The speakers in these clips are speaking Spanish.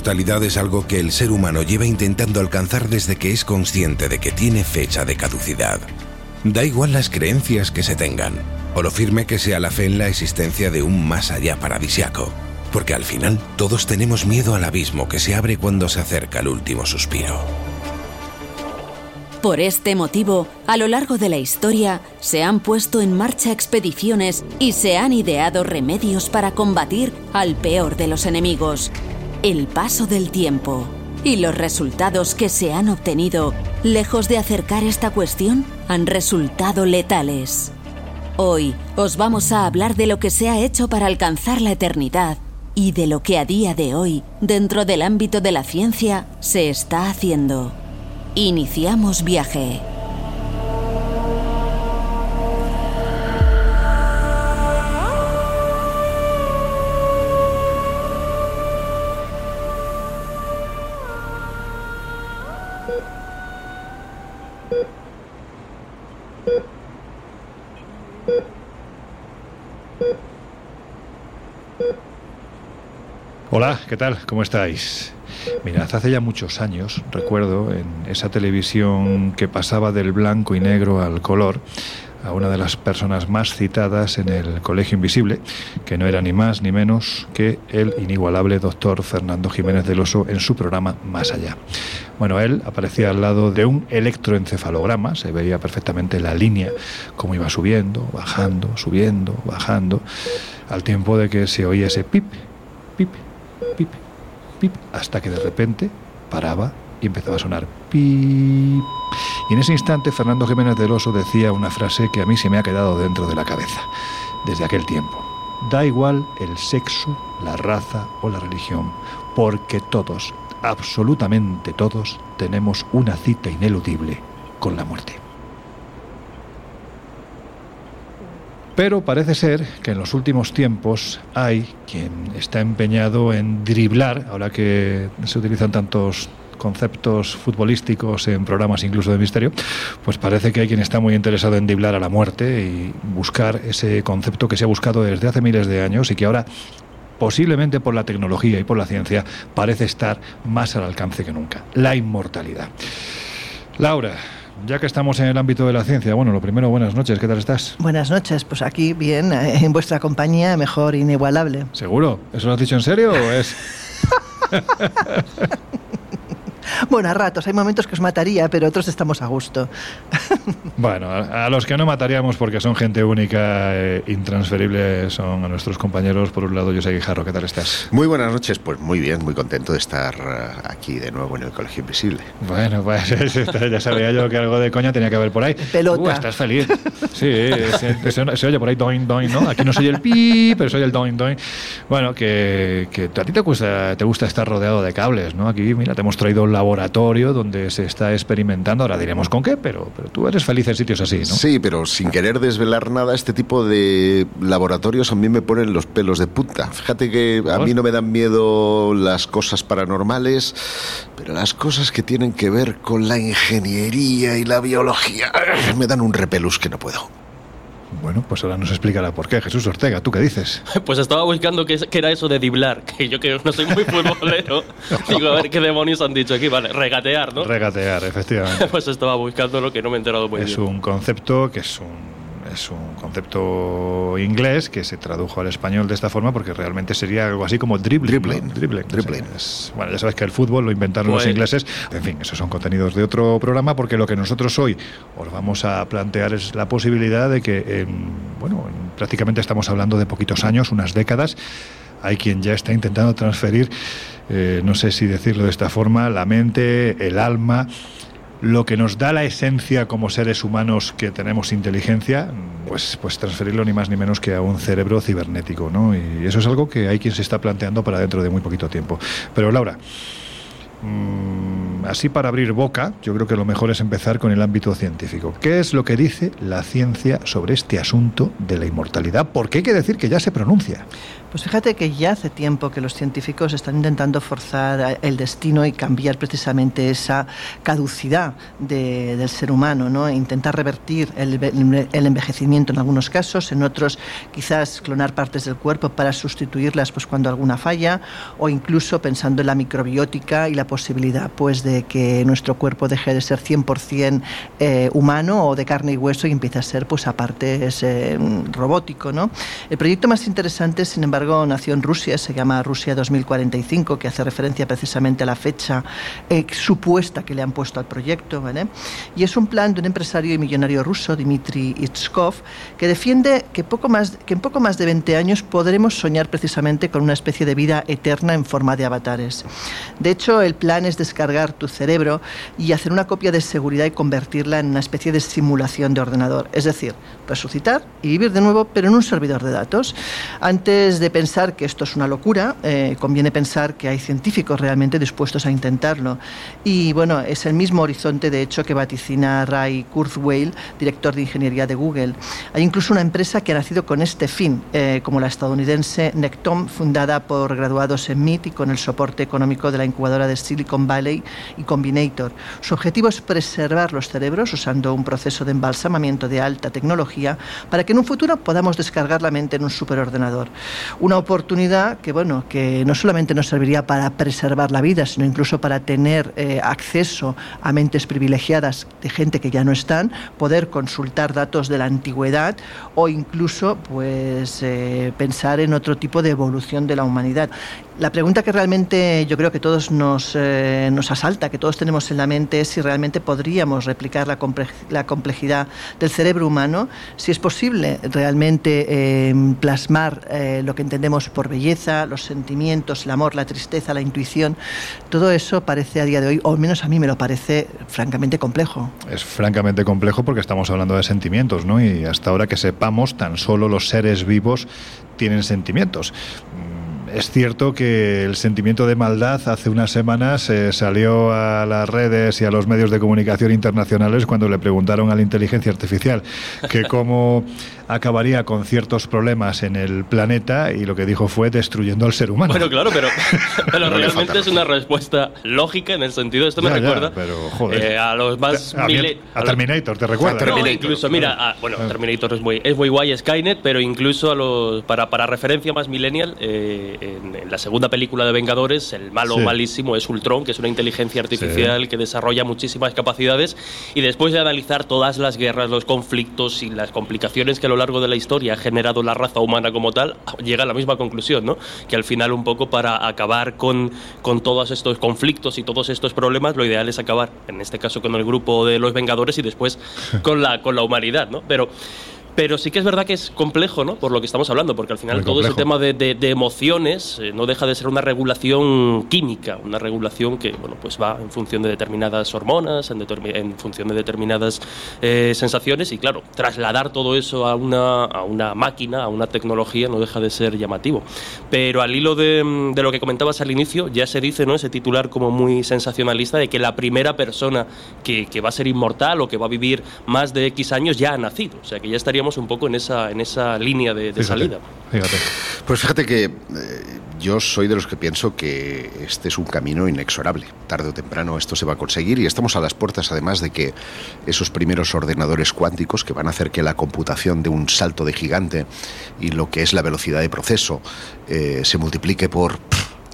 Inmortalidad es algo que el ser humano lleva intentando alcanzar desde que es consciente de que tiene fecha de caducidad. Da igual las creencias que se tengan, o lo firme que sea la fe en la existencia de un más allá paradisiaco, porque al final todos tenemos miedo al abismo que se abre cuando se acerca el último suspiro. Por este motivo, a lo largo de la historia se han puesto en marcha expediciones y se han ideado remedios para combatir al peor de los enemigos, el paso del tiempo y los resultados que se han obtenido, lejos de acercar esta cuestión, han resultado letales. Hoy os vamos a hablar de lo que se ha hecho para alcanzar la eternidad y de lo que a día de hoy, dentro del ámbito de la ciencia, se está haciendo. Iniciamos viaje. Hola, ¿qué tal? ¿Cómo estáis? Mirad, hace ya muchos años, recuerdo, en esa televisión que pasaba del blanco y negro al color, a una de las personas más citadas en el Colegio Invisible, que no era ni más ni menos que el inigualable doctor Fernando Jiménez del Oso en su programa Más Allá. Bueno, él aparecía al lado de un electroencefalograma, se veía perfectamente la línea, cómo iba subiendo, bajando, subiendo, bajando, al tiempo de que se oía ese pip, pip, hasta que de repente paraba y empezaba a sonar pip. Y en ese instante Fernando Jiménez del Oso decía una frase que a mí se me ha quedado dentro de la cabeza desde aquel tiempo. Da igual el sexo, la raza o la religión, porque todos, absolutamente todos, tenemos una cita ineludible con la muerte. Pero parece ser que en los últimos tiempos hay quien está empeñado en driblar, ahora que se utilizan tantos conceptos futbolísticos en programas incluso de misterio, pues parece que hay quien está muy interesado en driblar a la muerte y buscar ese concepto que se ha buscado desde hace miles de años y que ahora posiblemente por la tecnología y por la ciencia parece estar más al alcance que nunca, la inmortalidad. Laura, ya que estamos en el ámbito de la ciencia, bueno, lo primero, buenas noches, ¿qué tal estás? Buenas noches, pues aquí bien, eh, en vuestra compañía, mejor inigualable. ¿Seguro? ¿Eso lo has dicho en serio o es...? Bueno, a ratos, hay momentos que os mataría, pero otros estamos a gusto. Bueno, a, los que no mataríamos porque son gente única e intransferible son a nuestros compañeros. Por un lado, José Guijarro, ¿qué tal estás? Muy buenas noches, pues muy bien, muy contento de estar eh, aquí de nuevo en el Colegio Invisible. Bueno, pues ya sabía yo que algo de coña tenía que haber por ahí. Pelota. Uh, estás feliz. Sí, se, se- se oye por ahí doin, doin, ¿no? Aquí no soy el pi, pero soy el doin, doin. Bueno, que, que a ti te gusta, te gusta estar rodeado de cables, ¿no? Aquí, mira, te hemos traído un laboratorio donde se está experimentando, ahora diremos con qué, pero, pero tú eres feliz en sitios así, ¿no? Sí, pero sin querer desvelar nada, este tipo de laboratorios a mí me ponen los pelos de punta. Fíjate que a mí no me dan miedo las cosas paranormales, pero las cosas que tienen que ver con la ingeniería y la biología me dan un repelús que no puedo. Bueno, pues ahora nos explicará por qué. Jesús Ortega, ¿tú qué dices? Pues estaba buscando qué, era eso de diblar, que yo que no soy muy futbolero. Digo, a ver qué demonios han dicho aquí. Vale, regatear, ¿no? Regatear, efectivamente. pues estaba buscando lo que no me he enterado muy es bien. Es un concepto que es un es un concepto inglés que se tradujo al español de esta forma porque realmente sería algo así como dribbling. Dribbling. dribbling. bueno, ya sabes que el fútbol lo inventaron los pues ingleses. En fin, esos son contenidos de otro programa porque lo que nosotros hoy os vamos a plantear es la posibilidad de que, bueno, prácticamente estamos hablando de poquitos años, unas décadas, hay quien ya está intentando transferir, eh, no sé si decirlo de esta forma, la mente, el alma lo que nos da la esencia como seres humanos que tenemos inteligencia, pues, pues transferirlo ni más ni menos que a un cerebro cibernético, ¿no? Y eso es algo que hay quien se está planteando para dentro de muy poquito tiempo. Pero Laura, mm, así para abrir boca, yo creo que lo mejor es empezar con el ámbito científico. ¿Qué es lo que dice la ciencia sobre este asunto de la inmortalidad? Porque hay que decir que ya se pronuncia. Pues fíjate que ya hace tiempo que los científicos están intentando forzar el destino y cambiar precisamente esa caducidad del ser humano, ¿no? intentar revertir el, el, envejecimiento en algunos casos, en otros quizás clonar partes del cuerpo para sustituirlas pues, cuando alguna falla, o incluso pensando en la microbiótica y la posibilidad pues, de que nuestro cuerpo deje de ser 100% eh, humano o de carne y hueso y empiece a ser pues, aparte eh, robótico. ¿no? El proyecto más interesante, sin embargo, nació en Rusia, se llama Rusia 2045, que hace referencia precisamente a la fecha eh, supuesta que le han puesto al proyecto. ¿vale? Y es un plan de un empresario y millonario ruso, Dmitry Itskov, que defiende que, poco más, que en poco más de 20 años podremos soñar precisamente con una especie de vida eterna en forma de avatares. De hecho, el plan es descargar tu cerebro y hacer una copia de seguridad y convertirla en una especie de simulación de ordenador. Es decir, resucitar y vivir de nuevo, pero en un servidor de datos. Antes de pensar que esto es una locura, eh, conviene pensar que hay científicos realmente dispuestos a intentarlo. Y bueno, es el mismo horizonte, de hecho, que vaticina Ray Kurzweil, director de ingeniería de Google. Hay incluso una empresa que ha nacido con este fin, eh, como la estadounidense Nectom, fundada por graduados en MIT y con el soporte económico de la incubadora de Silicon Valley y Combinator. Su objetivo es preservar los cerebros usando un proceso de embalsamamiento de alta tecnología para que en un futuro podamos descargar la mente en un superordenador una oportunidad que, bueno, que no solamente nos serviría para preservar la vida, sino incluso para tener eh, acceso a mentes privilegiadas de gente que ya no están, poder consultar datos de la antigüedad o incluso pues, eh, pensar en otro tipo de evolución de la humanidad. La pregunta que realmente yo creo que todos nos, eh, nos asalta, que todos tenemos en la mente, es si realmente podríamos replicar la, la complejidad del cerebro humano, si es posible realmente plasmar lo que entendemos por belleza, los sentimientos, el amor, la tristeza, la intuición, todo eso parece a día de hoy, o al menos a mí me lo parece francamente complejo. Es francamente complejo porque estamos hablando de sentimientos, ¿no? Y hasta ahora que sepamos, tan solo los seres vivos tienen sentimientos es cierto que el sentimiento de maldad hace unas semanas eh, salió a las redes y a los medios de comunicación internacionales cuando le preguntaron a la inteligencia artificial que cómo acabaría con ciertos problemas en el planeta y lo que dijo fue destruyendo al ser humano. Bueno, claro, pero, realmente es una respuesta lógica en el sentido, esto me recuerda eh, a los más... A, Terminator, ¿te recuerda? No, incluso, mira, bueno, ah. Terminator es muy, es muy guay, Skynet, pero incluso a los, para, para referencia más millennial, eh, en, la segunda película de Vengadores, el malo malísimo es Ultron, que es una inteligencia artificial que desarrolla muchísimas capacidades y después de analizar todas las guerras, los conflictos y las complicaciones que a lo largo de la historia ha generado la raza humana como tal, llega a la misma conclusión, ¿no? Que al final un poco para acabar con, con todos estos conflictos y todos estos problemas, lo ideal es acabar, en este caso con el grupo de los Vengadores y después con la, con la humanidad, ¿no? Pero pero sí que es verdad que es complejo, ¿no? Por lo que estamos hablando, porque al final todo ese tema de, emociones eh, no deja de ser una regulación química, una regulación que, bueno, pues va en función de determinadas hormonas, en, en función de determinadas eh, sensaciones y, claro, trasladar todo eso a una, a una máquina, a una tecnología, no deja de ser llamativo. Pero al hilo de, de lo que comentabas al inicio, ya se dice, ¿no? Ese titular como muy sensacionalista de que la primera persona que, que va a ser inmortal o que va a vivir más de X años ya ha nacido, o sea, que ya estaríamos un poco en esa, en esa línea de, salida. Fíjate. Pues fíjate que eh, yo soy de los que pienso que este es un camino inexorable. Tarde o temprano esto se va a conseguir y estamos a las puertas además de que esos primeros ordenadores cuánticos que van a hacer que la computación de un salto de gigante y lo que es la velocidad de proceso eh, se multiplique por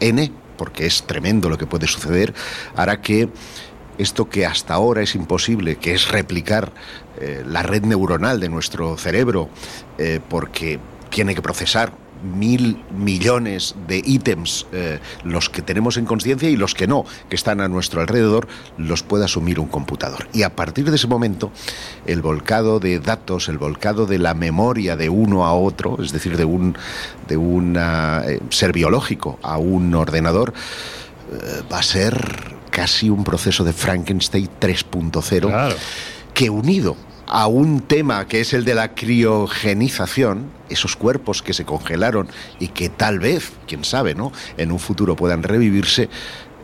n, porque es tremendo lo que puede suceder, hará que esto que hasta ahora es imposible, que es replicar eh, la red neuronal de nuestro cerebro, eh, porque tiene que procesar mil millones de ítems, eh, los que tenemos en conciencia y los que no, que están a nuestro alrededor, los puede asumir un computador. Y a partir de ese momento, el volcado de datos, el volcado de la memoria de uno a otro, es decir, de un, de un eh, ser biológico a un ordenador, va a ser casi un proceso de Frankenstein 3.0 que unido a un tema que es el de la criogenización, esos cuerpos que se congelaron y que tal vez, quién sabe, ¿no? en un futuro puedan revivirse,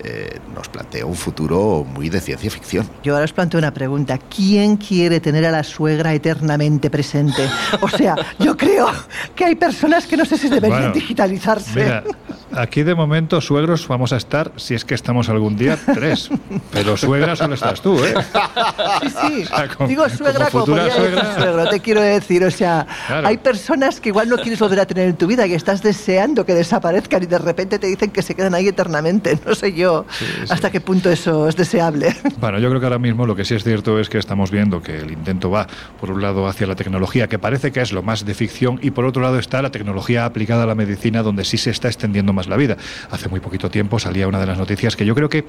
eh, nos plantea un futuro muy de ciencia ficción. Yo ahora os planteo una pregunta. ¿Quién quiere tener a la suegra eternamente presente? O sea, yo creo que hay personas que no sé si deberían digitalizarse. aquí de momento suegros vamos a estar, si es que estamos algún día, tres. Pero suegra solo estás tú, ¿eh? Sí, sí. Digo suegra como, suegra... te quiero decir. O sea, hay personas que igual no quieres volver a tener en tu vida, que estás deseando que desaparezcan y de repente te dicen que se quedan ahí eternamente. No sé yo hasta qué punto eso es deseable. Bueno, yo creo que ahora mismo lo que sí es cierto es que estamos viendo que el intento va, por un lado, hacia la tecnología, que parece que es lo más de ficción, y por otro lado está la tecnología aplicada a la medicina, donde sí se está extendiendo más la vida. Hace muy poquito tiempo salía una de las noticias que yo creo que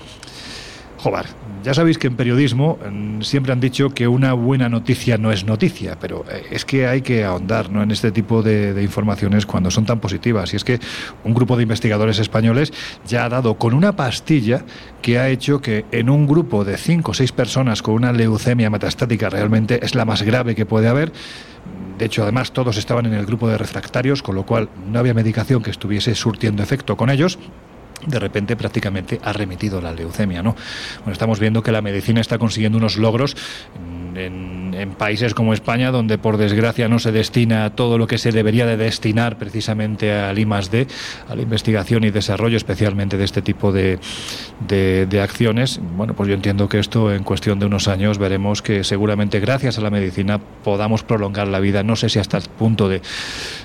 Joder, ya sabéis que en periodismo siempre han dicho que una buena noticia no es noticia, pero eh, es que hay que ahondar ¿no? en este tipo de, informaciones cuando son tan positivas. Y es que un grupo de investigadores españoles ya ha dado con una pastilla que ha hecho que en un grupo de cinco o seis personas con una leucemia metastática realmente es la más grave que puede haber, de hecho, además, todos estaban en el grupo de refractarios, con lo cual no había medicación que estuviese surtiendo efecto con ellos de repente prácticamente ha remitido la leucemia. ¿no? Bueno, estamos viendo que la medicina está consiguiendo unos logros en, países como España, donde por desgracia no se destina todo lo que se debería de destinar precisamente al I+D, a la investigación y desarrollo, especialmente de este tipo de, de, acciones. Bueno, pues yo entiendo que esto en cuestión de unos años veremos que seguramente gracias a la medicina podamos prolongar la vida. No sé si hasta el punto de,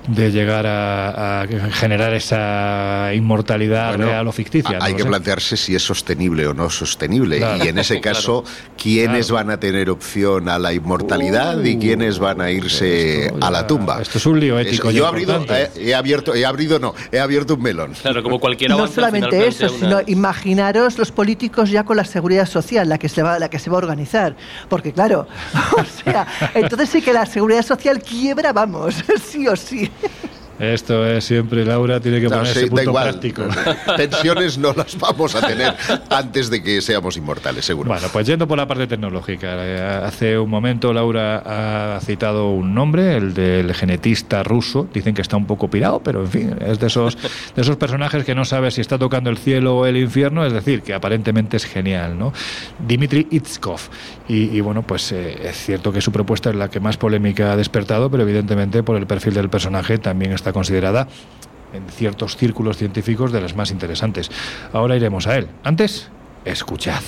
de llegar a, generar esa inmortalidad real o ficticia. Hay que plantearse si es sostenible o no sostenible. Y en ese caso, ¿quiénes van a tener opción? a la inmortalidad y uh. quiénes van a irse a la tumba. Esto es un lío ético. yo eh, he, abierto, he abierto, no, he abierto un melón. Claro, como cualquiera. No solamente eso, sino imaginaros los políticos ya con la seguridad social, la que se va, la que se va a organizar, porque claro, o sea, entonces sí que la seguridad social quiebra, vamos, sí o sí. Esto es siempre, Laura, tiene que ponerse punto práctico. Pensiones no las vamos a tener antes de que seamos inmortales, seguro. Bueno, pues yendo por la parte tecnológica. Eh, hace un momento Laura ha citado un nombre, el del genetista ruso. Dicen que está un poco pirado, pero en fin, es de esos, de esos personajes que no sabe si está tocando el cielo o el infierno, es decir, que aparentemente es genial, ¿no? Dimitri Itskov. Y, bueno, pues eh, es cierto que su propuesta es la que más polémica ha despertado, pero evidentemente por el perfil del personaje también está considerada en ciertos círculos científicos de las más interesantes. Ahora iremos a él. Antes, escuchad.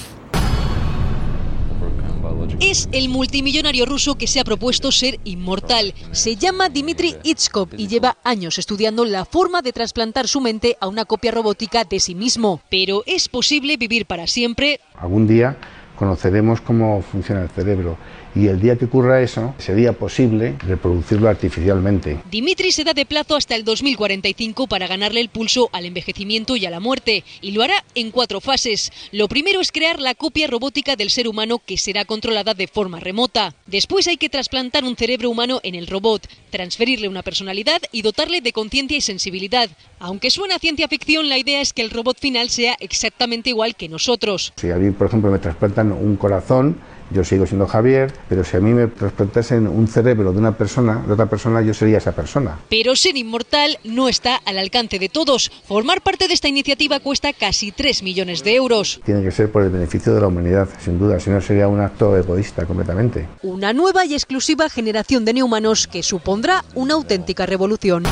Es el multimillonario ruso que se ha propuesto ser inmortal. Se llama Dmitry Itskov y lleva años estudiando la forma de trasplantar su mente a una copia robótica de sí mismo. Pero ¿es posible vivir para siempre? Algún día conoceremos cómo funciona el cerebro y el día que ocurra eso sería posible reproducirlo artificialmente. Dimitri se da de plazo hasta el 2045 para ganarle el pulso al envejecimiento y a la muerte y lo hará en cuatro fases. Lo primero es crear la copia robótica del ser humano que será controlada de forma remota. Después hay que trasplantar un cerebro humano en el robot, transferirle una personalidad y dotarle de conciencia y sensibilidad. Aunque suena ciencia ficción, la idea es que el robot final sea exactamente igual que nosotros. Si a mí, por ejemplo, me trasplantan un corazón, yo sigo siendo Javier, pero si a mí me trasplantasen un cerebro de una persona, de otra persona, yo sería esa persona. Pero ser inmortal no está al alcance de todos. Formar parte de esta iniciativa cuesta casi 3 millones de euros. Tiene que ser por el beneficio de la humanidad, sin duda, si no sería un acto egoísta completamente. Una nueva y exclusiva generación de neumanos que supondrá una auténtica revolución.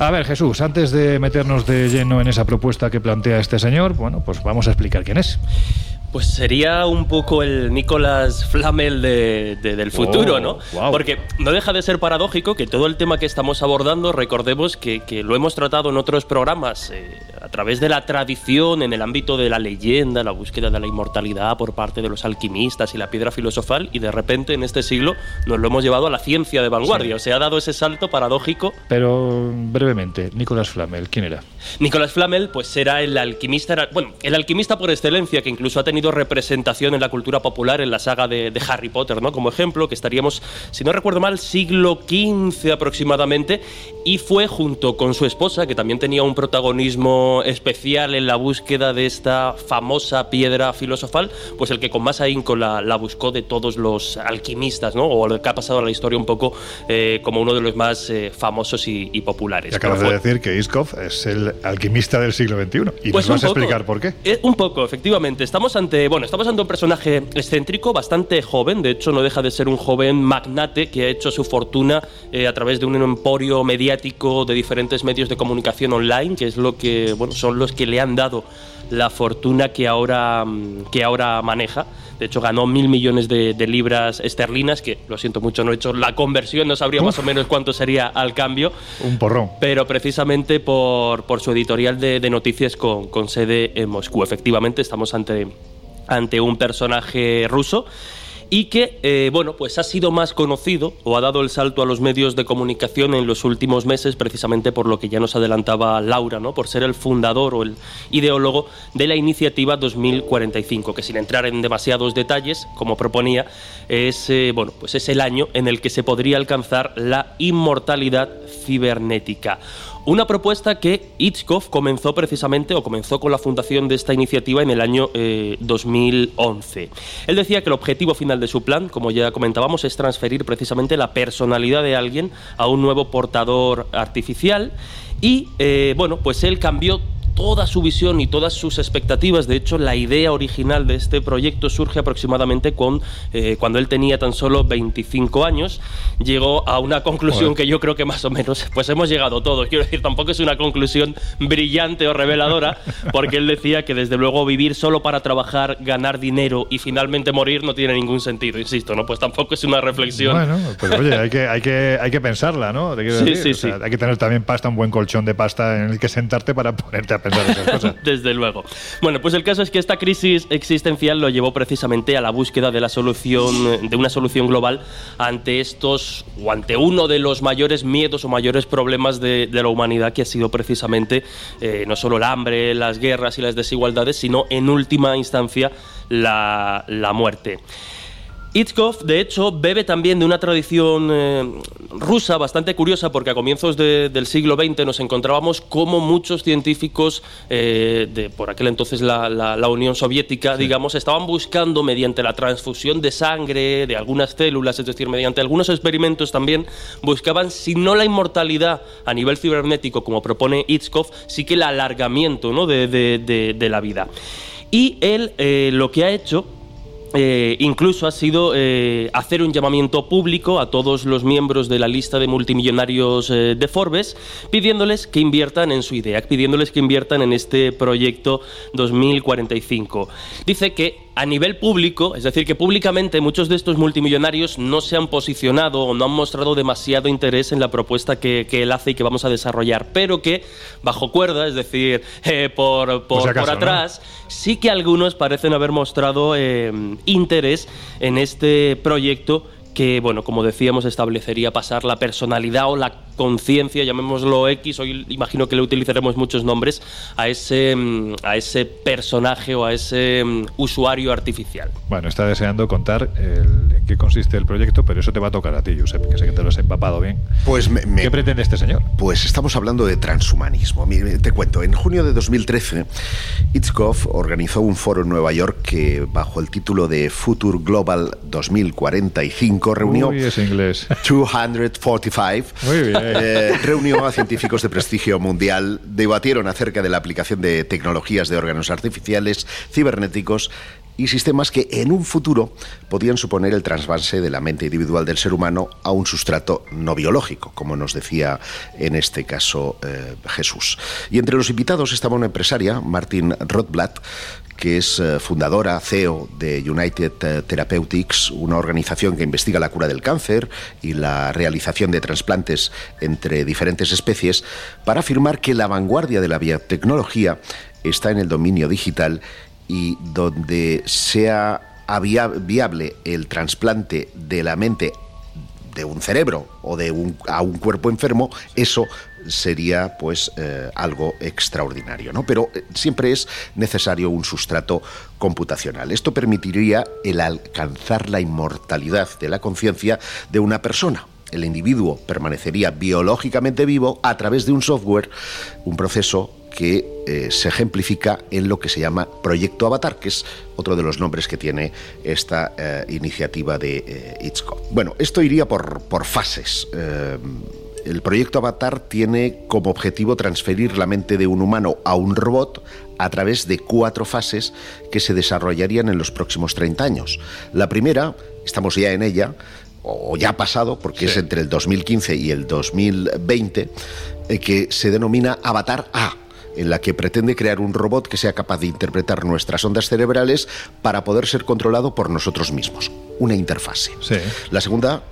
A ver, Jesús, antes de meternos de lleno en esa propuesta que plantea este señor, bueno, pues vamos a explicar quién es. Pues sería un poco el Nicolás Flamel de, del futuro, Oh, ¿no? Porque no deja de ser paradójico que todo el tema que estamos abordando, recordemos que, que lo hemos tratado en otros programas, eh, a través de la tradición, en el ámbito de la leyenda, la búsqueda de la inmortalidad por parte de los alquimistas y la piedra filosofal, y de repente en este siglo nos lo hemos llevado a la ciencia de vanguardia. O sea, ha dado ese salto paradójico Pero brevemente, Nicolás Flamel, ¿quién era? Nicolás Flamel, pues era el alquimista, era- bueno, el alquimista por excelencia, que incluso ha tenido representación en la cultura popular en la saga de, de Harry Potter, ¿no? Como ejemplo, que estaríamos, si no recuerdo mal, siglo XV aproximadamente, y fue junto con su esposa, que también tenía un protagonismo especial en la búsqueda de esta famosa piedra filosofal, pues el que con más ahínco la, la buscó de todos los alquimistas, ¿no? O el que ha pasado a la historia un poco eh, como uno de los más eh, famosos y, y populares. Y acabas de decir que Iskov es el alquimista del siglo XXI. Y Pues nos vas un a poco. explicar por qué. Eh, un poco, efectivamente. Estamos ante, bueno, estamos ante un personaje excéntrico, bastante joven. De hecho, no deja de ser un joven magnate que ha hecho su fortuna eh, a través de un emporio mediático de diferentes medios de comunicación online, que es lo que, bueno, son los que le han dado la fortuna que ahora, mm, que ahora maneja. De hecho, ganó mil millones de, de libras esterlinas, que lo siento mucho, no he hecho la conversión, no sabría más o menos cuánto sería al cambio Un porrón. pero precisamente por, por su editorial de, de noticias con, con sede en Moscú. Efectivamente, estamos ante, ante un personaje ruso y que, eh, bueno, pues ha sido más conocido o ha dado el salto a los medios de comunicación en los últimos meses precisamente por lo que ya nos adelantaba Laura, ¿no? Por ser el fundador o el ideólogo de la iniciativa 2045, que sin entrar en demasiados detalles, como proponía, es, eh, bueno, pues es el año en el que se podría alcanzar la inmortalidad cibernética. Una propuesta que Hitchcock comenzó precisamente o comenzó con la fundación de esta iniciativa en el año eh, 2011. Él decía que el objetivo final de su plan, como ya comentábamos, es transferir precisamente la personalidad de alguien a un nuevo portador artificial y eh, bueno, pues él cambió toda su visión y todas sus expectativas. De hecho, la idea original de este proyecto surge aproximadamente con, eh, cuando él tenía tan solo 25 años. Llegó a una conclusión Joder. que yo creo que más o menos pues hemos llegado todos. Quiero decir, tampoco es una conclusión brillante o reveladora, porque él decía que desde luego vivir solo para trabajar, ganar dinero y finalmente morir no tiene ningún sentido, insisto, ¿no? Pues tampoco es una reflexión. Bueno, pues oye, hay que, hay que, hay que pensarla, ¿no? Te Sí, decir, sí, o sea, sí. Hay que tener también pasta, un buen colchón de pasta en el que sentarte para ponerte a Desde luego. Bueno, pues el caso es que esta crisis existencial lo llevó precisamente a la búsqueda de la solución, de una solución global ante estos o ante uno de los mayores miedos o mayores problemas de, la humanidad que ha sido precisamente eh, no solo el hambre, las guerras y las desigualdades, sino en última instancia la muerte. Hitchcock, de hecho, bebe también de una tradición eh, rusa bastante curiosa porque a comienzos de- del siglo XX nos encontrábamos como muchos científicos eh, de por aquel entonces la, la- la Unión Soviética, digamos, estaban buscando mediante la transfusión de sangre de algunas células, es decir, mediante algunos experimentos también, buscaban si no la inmortalidad a nivel cibernético como propone Hitchcock, sí que el alargamiento ¿no? de, de- de- de la vida. Y él eh, lo que ha hecho eh, incluso ha sido eh, hacer un llamamiento público a todos los miembros de la lista de multimillonarios eh, de Forbes, pidiéndoles que inviertan en su idea, pidiéndoles que inviertan en este proyecto 2045. Dice que a nivel público, es decir, que públicamente muchos de estos multimillonarios no se han posicionado o no han mostrado demasiado interés en la propuesta que, que él hace y que vamos a desarrollar, pero que bajo cuerda, es decir, eh, por, por, si acaso, por ¿no? atrás, sí que algunos parecen haber mostrado eh, interés en este proyecto que, bueno, como decíamos, establecería pasar la personalidad o la conciencia, llamémoslo X, hoy imagino que le utilizaremos muchos nombres, a ese, mm, a ese personaje o a ese mm, usuario artificial. Bueno, está deseando contar en qué consiste el proyecto, pero eso te va a tocar a ti, Josep, que sé que te lo has empapado bien. Pues ¿Qué pretende este señor? Pues estamos hablando de transhumanismo. Te cuento, en junio de 2013, Itzkov organizó un foro en Nueva York que, bajo el título de Future Global 2045, reunió Uy, es inglés. 245. Muy bien. Eh, reunió a científicos de prestigio mundial, debatieron acerca de la aplicación de tecnologías de órganos artificiales, cibernéticos y sistemas que en un futuro podían suponer el trasvase de la mente individual del ser humano a un sustrato no biológico, como nos decía en este caso eh, Jesús. Y entre los invitados estaba una empresaria, Martin Rothblatt, que es eh, fundadora, CEO de United eh, Therapeutics, una organización que investiga la cura del cáncer y la realización de trasplantes entre diferentes especies, para afirmar que la vanguardia de la biotecnología está en el dominio digital y donde sea viable el trasplante de la mente de un cerebro o de a un cuerpo enfermo, eso sería pues eh, algo extraordinario, ¿no? Pero eh, siempre es necesario un sustrato computacional. Esto permitiría el alcanzar la inmortalidad de la conciencia de una persona. El individuo permanecería biológicamente vivo a través de un software, un proceso que eh, se ejemplifica en lo que se llama Proyecto Avatar, que es otro de los nombres que tiene esta iniciativa de eh, Bueno, esto iría por, por fases el proyecto Avatar tiene como objetivo transferir la mente de un humano a un robot a través de cuatro fases que se desarrollarían en los próximos 30 años. La primera, estamos ya en ella, o ya ha pasado, porque es entre el 2015 y el 2020, eh, que se denomina Avatar A en la que pretende crear un robot que sea capaz de interpretar nuestras ondas cerebrales para poder ser controlado por nosotros mismos. Una interfase. La segunda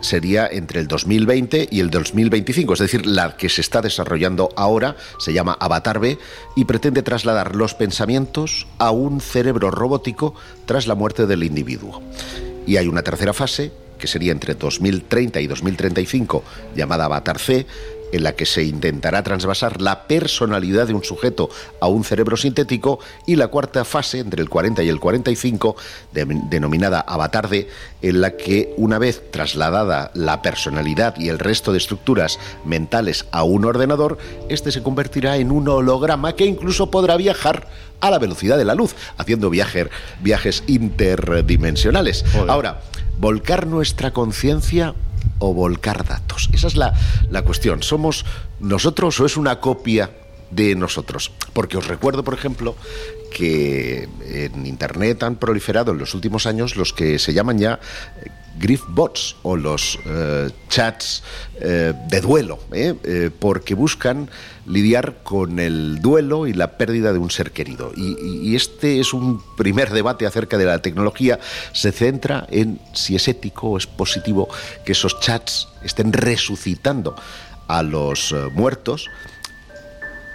sería entre el 2020 y el 2025, es decir, la que se está desarrollando ahora se llama Avatar B y pretende trasladar los pensamientos a un cerebro robótico tras la muerte del individuo. Y hay una tercera fase, que sería entre 2030 y 2035, llamada Avatar C, en la que se intentará transvasar la personalidad de un sujeto a un cerebro sintético, y la cuarta fase, entre el 40 y el 45, denominada Avatar D, en la que una vez trasladada la personalidad y el resto de estructuras mentales a un ordenador, este se convertirá en un holograma que incluso podrá viajar a la velocidad de la luz, haciendo viajes interdimensionales. Ahora, volcar nuestra conciencia o volcar datos? Esa es la, la cuestión. ¿Somos nosotros o es una copia de nosotros. Porque os recuerdo, por ejemplo, que en Internet han proliferado en los últimos años los que se llaman ya grief bots o los eh, chats eh, de duelo, ¿eh? porque buscan lidiar con el duelo y la pérdida de un ser querido. Y, este es un primer debate acerca de la tecnología. Se centra en si es ético o es positivo que esos chats estén resucitando a los muertos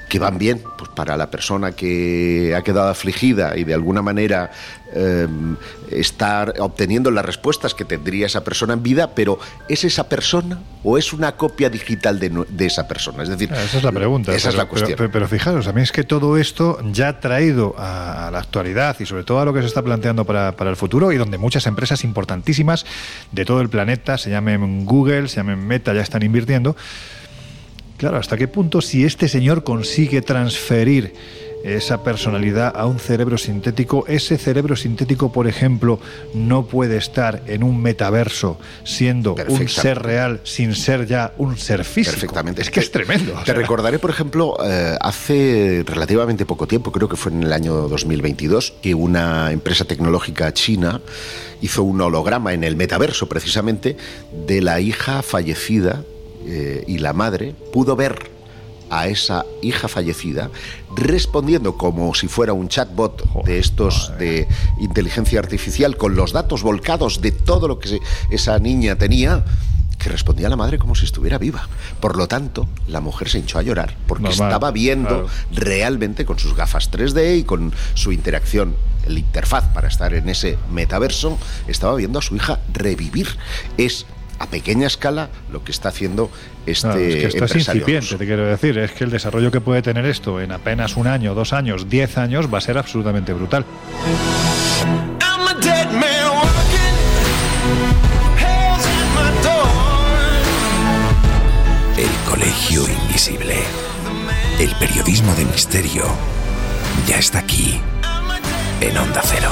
que van bien pues para la persona que ha quedado afligida y de alguna manera eh, estar obteniendo las respuestas que tendría esa persona en vida, pero ¿es esa persona o es una copia digital de, esa persona? Es decir, esa es la pregunta. Esa es la cuestión. Pero, fijaros, a mí es que todo esto ya ha traído a, la actualidad y sobre todo a lo que se está planteando para, para el futuro y donde muchas empresas importantísimas de todo el planeta, se llamen Google, se llamen Meta, ya están invirtiendo. Claro, ¿hasta qué punto si este señor consigue transferir esa personalidad a un cerebro sintético, ese cerebro sintético, por ejemplo, no puede estar en un metaverso siendo un ser real sin ser ya un ser físico. Perfectamente. Es que es tremendo. Te recordaré, por ejemplo, eh, hace relativamente poco tiempo, creo que fue en el año 2022, que una empresa tecnológica china hizo un holograma en el metaverso, precisamente, de la hija fallecida eh, y la madre pudo ver a esa hija fallecida respondiendo como si fuera un chatbot de estos de inteligencia artificial con los datos volcados de todo lo que esa niña tenía que respondía a la madre como si estuviera viva. Por lo tanto, la mujer se hinchó a llorar porque estaba viendo realmente con sus gafas 3D y con su interacción, el interfaz para estar en ese metaverso, estaba viendo a su hija revivir. Es a pequeña escala lo que está haciendo este es que esto es incipiente, te quiero decir. Es que el desarrollo que puede tener esto en apenas un año, dos años, diez años va a ser absolutamente brutal. El colegio invisible. El periodismo de misterio ya está aquí en Onda Cero.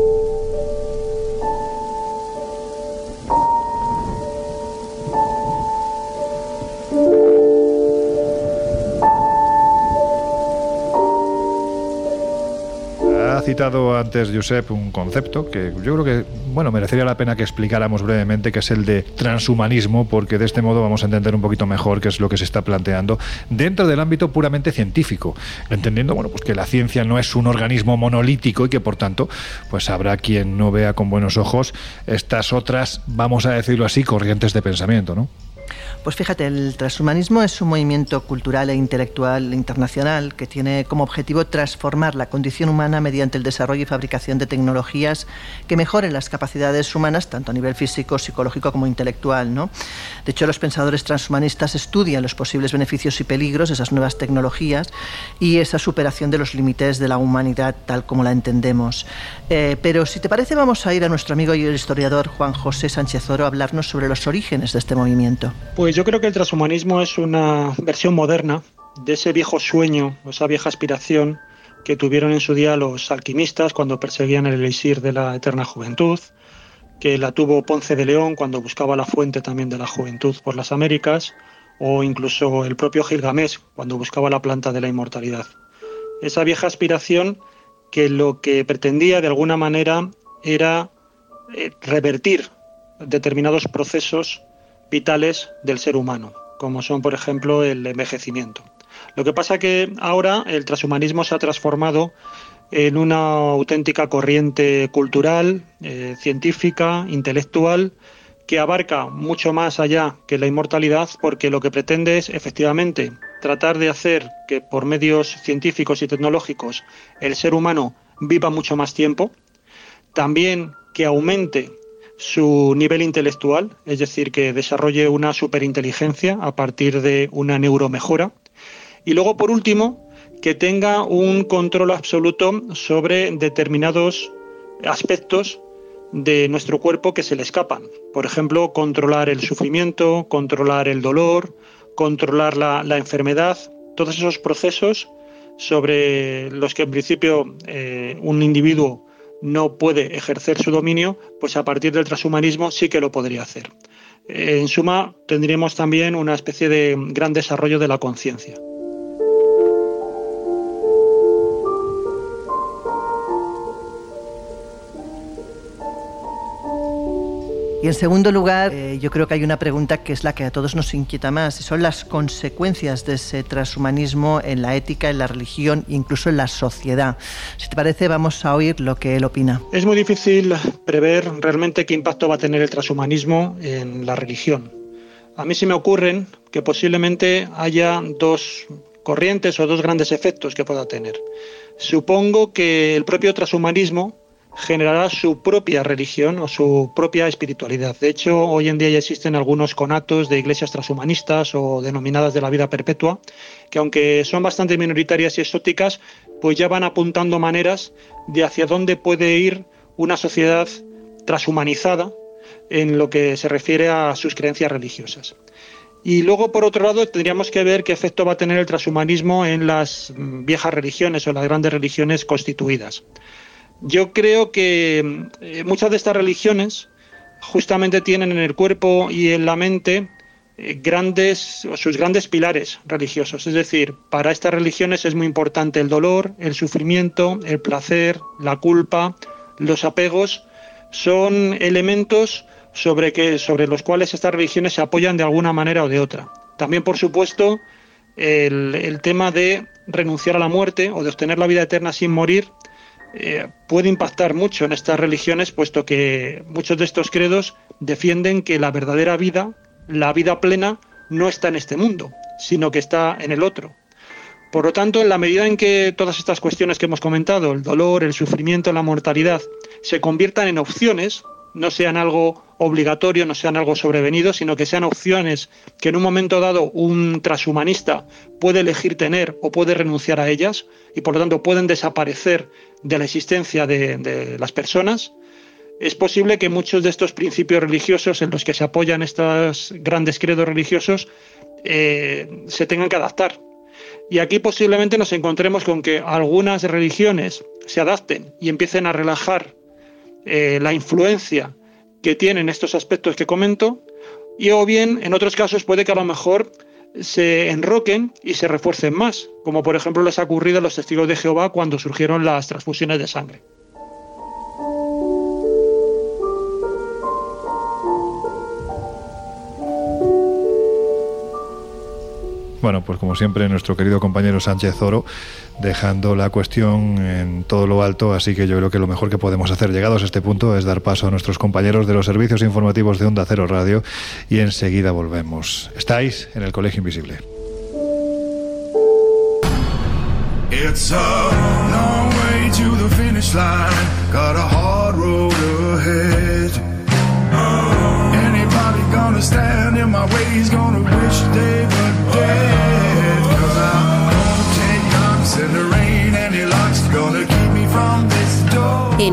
Citado antes, Josep, un concepto que yo creo que, bueno, merecería la pena que explicáramos brevemente, que es el de transhumanismo, porque de este modo vamos a entender un poquito mejor qué es lo que se está planteando dentro del ámbito puramente científico, entendiendo, bueno, pues que la ciencia no es un organismo monolítico y que, por tanto, pues habrá quien no vea con buenos ojos estas otras, vamos a decirlo así, corrientes de pensamiento, ¿no? Pues fíjate, el transhumanismo es un movimiento cultural e intelectual internacional que tiene como objetivo transformar la condición humana mediante el desarrollo y fabricación de tecnologías que mejoren las capacidades humanas, tanto a nivel físico, psicológico como intelectual. ¿no? De hecho, los pensadores transhumanistas estudian los posibles beneficios y peligros de esas nuevas tecnologías y esa superación de los límites de la humanidad tal como la entendemos. Eh, pero si te parece, vamos a ir a nuestro amigo y el historiador Juan José Sánchez Oro a hablarnos sobre los orígenes de este movimiento. Pues yo creo que el transhumanismo es una versión moderna de ese viejo sueño, esa vieja aspiración que tuvieron en su día los alquimistas cuando perseguían el elixir de la eterna juventud, que la tuvo Ponce de León cuando buscaba la fuente también de la juventud por las Américas, o incluso el propio Gilgamesh cuando buscaba la planta de la inmortalidad. Esa vieja aspiración que lo que pretendía de alguna manera era eh, revertir determinados procesos vitales del ser humano, como son, por ejemplo, el envejecimiento. Lo que pasa que ahora el transhumanismo se ha transformado en una auténtica corriente cultural, eh, científica, intelectual, que abarca mucho más allá que la inmortalidad, porque lo que pretende es efectivamente tratar de hacer que por medios científicos y tecnológicos el ser humano viva mucho más tiempo, también que aumente su nivel intelectual, es decir, que desarrolle una superinteligencia a partir de una neuromejora. Y luego, por último, que tenga un control absoluto sobre determinados aspectos de nuestro cuerpo que se le escapan. Por ejemplo, controlar el sufrimiento, controlar el dolor, controlar la, enfermedad, todos esos procesos sobre los que en principio eh, un individuo no puede ejercer su dominio, pues a partir del transhumanismo sí que lo podría hacer. En suma, tendríamos también una especie de gran desarrollo de la conciencia. Y en segundo lugar, eh, yo creo que hay una pregunta que es la que a todos nos inquieta más, y son las consecuencias de ese transhumanismo en la ética, en la religión incluso en la sociedad. Si te parece, vamos a oír lo que él opina. Es muy difícil prever realmente qué impacto va a tener el transhumanismo en la religión. A mí se me ocurren que posiblemente haya dos corrientes o dos grandes efectos que pueda tener. Supongo que el propio transhumanismo generará su propia religión o su propia espiritualidad. De hecho, hoy en día ya existen algunos conatos de iglesias transhumanistas o denominadas de la vida perpetua, que aunque son bastante minoritarias y exóticas, pues ya van apuntando maneras de hacia dónde puede ir una sociedad transhumanizada en lo que se refiere a sus creencias religiosas. Y luego, por otro lado, tendríamos que ver qué efecto va a tener el transhumanismo en las viejas religiones o las grandes religiones constituidas. Yo creo que eh, muchas de estas religiones justamente tienen en el cuerpo y en la mente eh, grandes sus grandes pilares religiosos, es decir, para estas religiones es muy importante el dolor, el sufrimiento, el placer, la culpa, los apegos son elementos sobre, que, sobre los cuales estas religiones se apoyan de alguna manera o de otra. También, por supuesto, el, tema de renunciar a la muerte o de obtener la vida eterna sin morir eh, puede impactar mucho en estas religiones, puesto que muchos de estos credos defienden que la verdadera vida, la vida plena, no está en este mundo, sino que está en el otro. Por lo tanto, en la medida en que todas estas cuestiones que hemos comentado, el dolor, el sufrimiento, la mortalidad, se conviertan en opciones, no sean algo obligatorio, no sean algo sobrevenido, sino que sean opciones que en un momento dado un transhumanista puede elegir tener o puede renunciar a ellas y por lo tanto pueden desaparecer de la existencia de, las personas, es posible que muchos de estos principios religiosos en los que se apoyan estos grandes credos religiosos eh, se tengan que adaptar. Y aquí posiblemente nos encontremos con que algunas religiones se adapten y empiecen a relajar eh, la influencia que tienen estos aspectos que comento, y o bien en otros casos puede que a lo mejor se enroquen y se refuercen más, como por ejemplo les ha ocurrido a los testigos de Jehová cuando surgieron las transfusiones de sangre. Bueno, pues como siempre, nuestro querido compañero Sánchez Oro, dejando la cuestión en todo lo alto, así que yo creo que lo mejor que podemos hacer llegados a este punto es dar paso a nuestros compañeros de los servicios informativos de Onda Cero Radio y enseguida volvemos. Estáis en el Colegio Invisible. En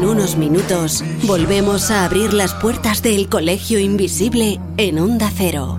unos minutos volvemos a abrir las puertas del colegio invisible en Onda Cero.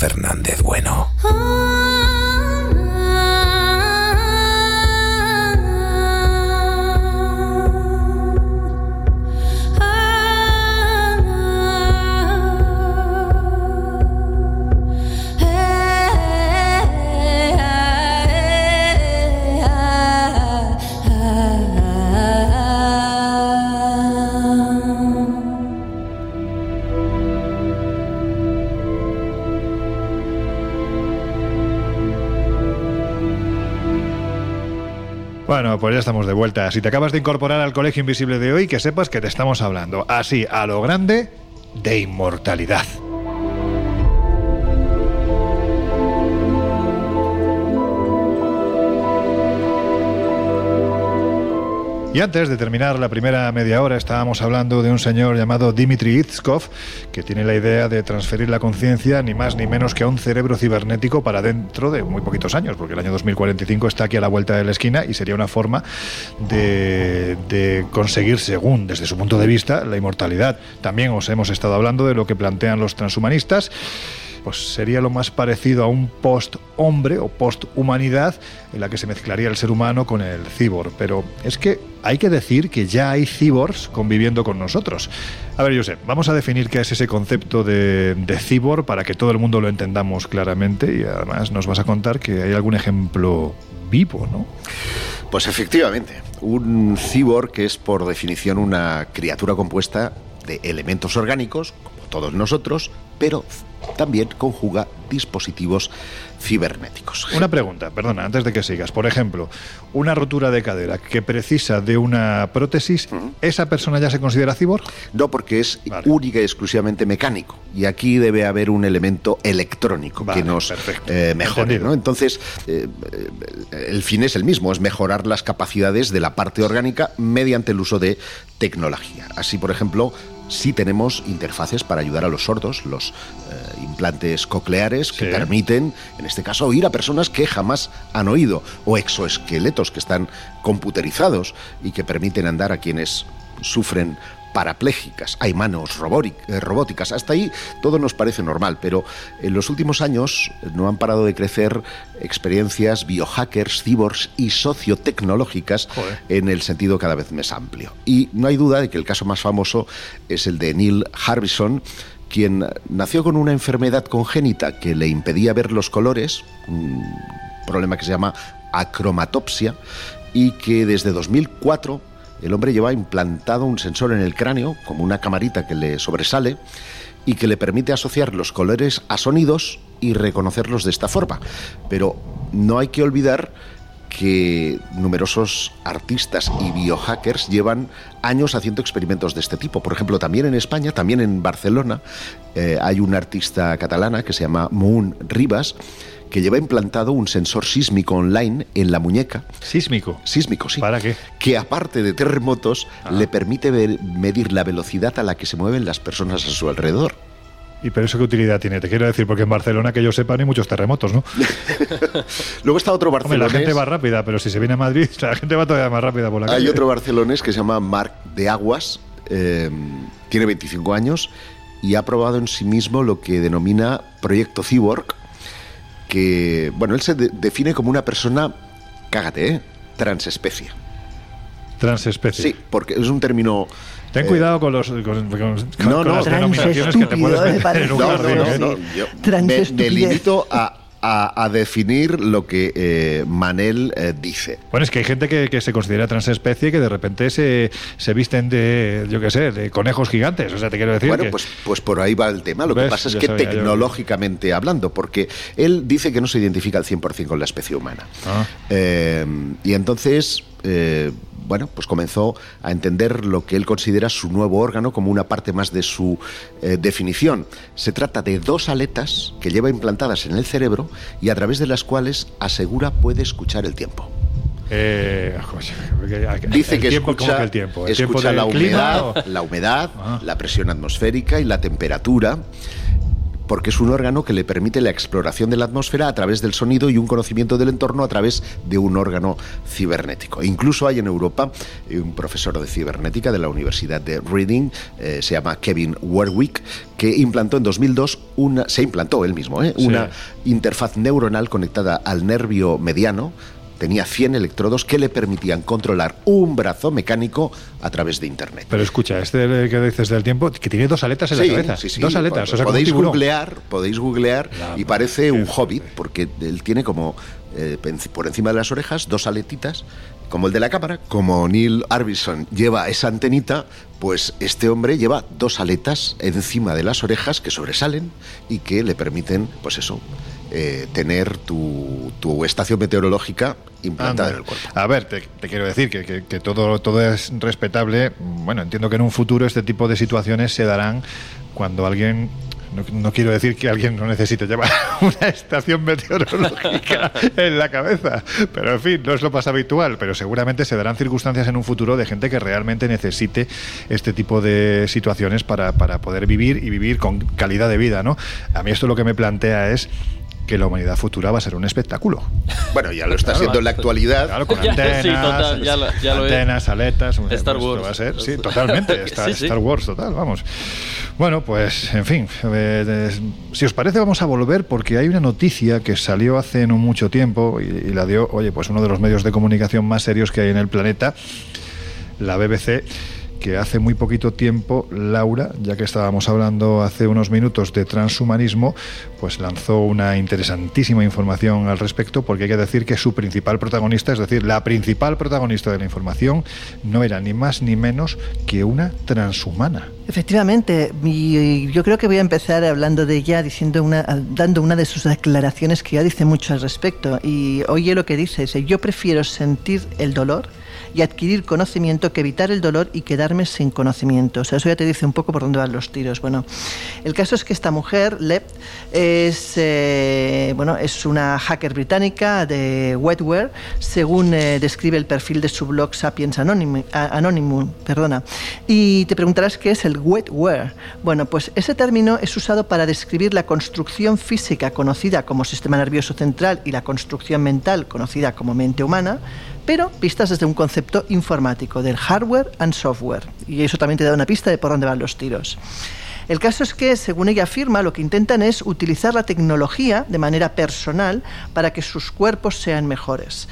Fernández Bueno. Estamos de vuelta. Si te acabas de incorporar al Colegio Invisible de hoy, que sepas que te estamos hablando, así, a lo grande, de inmortalidad. Y antes de terminar la primera media hora estábamos hablando de un señor llamado Dimitri Itzkov que tiene la idea de transferir la conciencia ni más ni menos que a un cerebro cibernético para dentro de muy poquitos años, porque el año 2045 está aquí a la vuelta de la esquina y sería una forma de, de conseguir, según desde su punto de vista, la inmortalidad. También os hemos estado hablando de lo que plantean los transhumanistas pues sería lo más parecido a un post-hombre o post-humanidad en la que se mezclaría el ser humano con el cibor. Pero es que hay que decir que ya hay cibors conviviendo con nosotros. A ver, Josep, vamos a definir qué es ese concepto de, de para que todo el mundo lo entendamos claramente y además nos vas a contar que hay algún ejemplo vivo, ¿no? Pues efectivamente, un cibor que es por definición una criatura compuesta de elementos orgánicos, todos nosotros, pero también conjuga dispositivos cibernéticos. Una pregunta, perdona, antes de que sigas. Por ejemplo, una rotura de cadera que precisa de una prótesis, ¿esa persona ya se considera cibor? No, porque es única y exclusivamente mecánico. Y aquí debe haber un elemento electrónico Vale, que nos eh, mejore. Entonces, eh, eh, el fin es el mismo, es mejorar las capacidades de la parte orgánica mediante el uso de tecnología. Así, por ejemplo, sí tenemos interfaces para ayudar a los sordos, los eh, implantes cocleares que permiten, en este caso, oír a personas que jamás han oído, o exoesqueletos que están computerizados y que permiten andar a quienes sufren parapléjicas, hay manos eh, robóticas, hasta ahí todo nos parece normal, pero en los últimos años no han parado de crecer experiencias biohackers, cyborgs y sociotecnológicas Joder. en el sentido cada vez más amplio. Y no hay duda de que el caso más famoso es el de Neil Harbison, quien nació con una enfermedad congénita que le impedía ver los colores, un problema que se llama acromatopsia, y que desde 2004 el hombre lleva implantado un sensor en el cráneo, como una camarita que le sobresale, y que le permite asociar los colores a sonidos y reconocerlos de esta forma. Pero no hay que olvidar que numerosos artistas y biohackers llevan años haciendo experimentos de este tipo. Por ejemplo, también en España, también en Barcelona, eh, hay una artista catalana que se llama Moon Rivas, que lleva implantado un sensor sísmico online en la muñeca. Sísmico. Sísmico, sí. ¿Para qué? Que aparte de terremotos, le permite ver- medir la velocidad a la que se mueven las personas a su alrededor. ¿Y pero eso qué utilidad tiene? Te quiero decir, porque en Barcelona, que yo sepa, no hay muchos terremotos, ¿no? Luego está otro Hombre, barcelonés. la gente va rápida, pero si se viene a Madrid, la gente va todavía más rápida por la calle. Hay otro barcelonés que se llama Marc de Aguas, eh, tiene 25 años y ha probado en sí mismo lo que denomina Proyecto Cyborg, que, bueno, él se de- define como una persona, cágate, ¿eh? transespecie. Transespecie. Sí, porque es un término... Ten eh, cuidado con, los, con, con- con No, no. las denominaciones que te puedes meter en un No, no, jardín, no, ¿eh? no, yo me limito a, a- a definir lo que eh, Manel eh, dice. Bueno, es que hay gente que, que se considera transespecie y que de repente se, se visten de, yo qué sé, de conejos gigantes. O sea, te quiero decir Bueno, que... pues, pues por ahí va el tema. Lo que pasa es que sabía yo. tecnológicamente hablando, porque él dice que no se identifica al 100% con la especie humana. Ah. Eh, y entonces, bueno, pues comenzó a entender lo que él considera su nuevo órgano como una parte más de su eh, definición. Se trata de dos aletas que lleva implantadas en el cerebro y a través de las cuales asegura puede escuchar el tiempo. Eh, Dice que tiempo, ¿cómo escucha, que el tiempo? ¿El tiempo escucha la clima humedad, la humedad, Ah. la presión atmosférica y la temperatura, porque es un órgano que le permite la exploración de la atmósfera a través del sonido y un conocimiento del entorno a través de un órgano cibernético. Incluso hay en Europa eh, un profesor de cibernética de la Universidad de Reading, eh, se llama Kevin Warwick, que implantó en 2002 una, se implantó él mismo, ¿eh? Sí. una interfaz neuronal conectada al nervio mediano tenía 100 electrodos que le permitían controlar un brazo mecánico a través de Internet. Pero escucha, este que dices del tiempo, que tiene dos aletas en Sí, la cabeza. sí, sí. Dos aletas, o sea, podéis googlear, podéis googlear La y parece un hobbit porque él tiene como eh, por encima de las orejas dos aletitas como el de la cámara. Como Neil Arbison lleva esa antenita, pues este hombre lleva dos aletas encima de las orejas que sobresalen y que le permiten, pues eso, eh, tener tu, tu estación meteorológica implantada Anda. en el cuerpo. A ver, te, te quiero decir que, que- que todo, todo es respetable. Bueno, entiendo que en un futuro este tipo de situaciones se darán cuando alguien no, no quiero decir que alguien no necesite llevar una estación meteorológica en la cabeza, pero en fin, no es lo más habitual, pero seguramente se darán circunstancias en un futuro de gente que realmente necesite este tipo de situaciones para, para poder vivir y vivir con calidad de vida, ¿no? A mí esto lo que me plantea es que la humanidad futura va a ser un espectáculo. Bueno, ya lo está siendo en la actualidad. Claro, con Ya, antenas, sí, total, ya lo- ya lo antenas, aletas, un- Star Wars. va a ser, sí, totalmente, Star, Sí, sí. Star Wars total, vamos. Bueno, pues, en fin, eh, des- si os parece vamos a volver porque hay una noticia que salió hace no mucho tiempo y, y la dio, oye, pues uno de los medios de comunicación más serios que hay en el planeta, la BBC que hace muy poquito tiempo Laura, ya que estábamos hablando hace unos minutos de transhumanismo, pues lanzó una interesantísima información al respecto, porque hay que decir que su principal protagonista, es decir, la principal protagonista de la información, no era ni más ni menos que una transhumana. Efectivamente, y yo creo que voy a empezar hablando de ella, diciendo una, dando una de sus declaraciones que ya dice mucho al respecto. Y oye lo que dice, dice, yo prefiero sentir el dolor y adquirir conocimiento que evitar el dolor y quedarme sin conocimiento. O sea, eso ya te dice un poco por dónde van los tiros. Bueno, el caso es que esta mujer, Lep, es, eh, bueno, es una hacker británica de Wetware, según eh, describe el perfil de su blog Sapiens Anonymous, Anonymous, perdona. Y te preguntarás qué es el wetware. Bueno, pues ese término es usado para describir la construcción física conocida como sistema nervioso central y la construcción mental conocida como mente humana, pero vistas desde un concepto informático del hardware and software. Y eso también te da una pista de por dónde van los tiros. El caso es que, según ella afirma, lo que intentan es utilizar la tecnología de manera personal para que sus cuerpos sean mejores.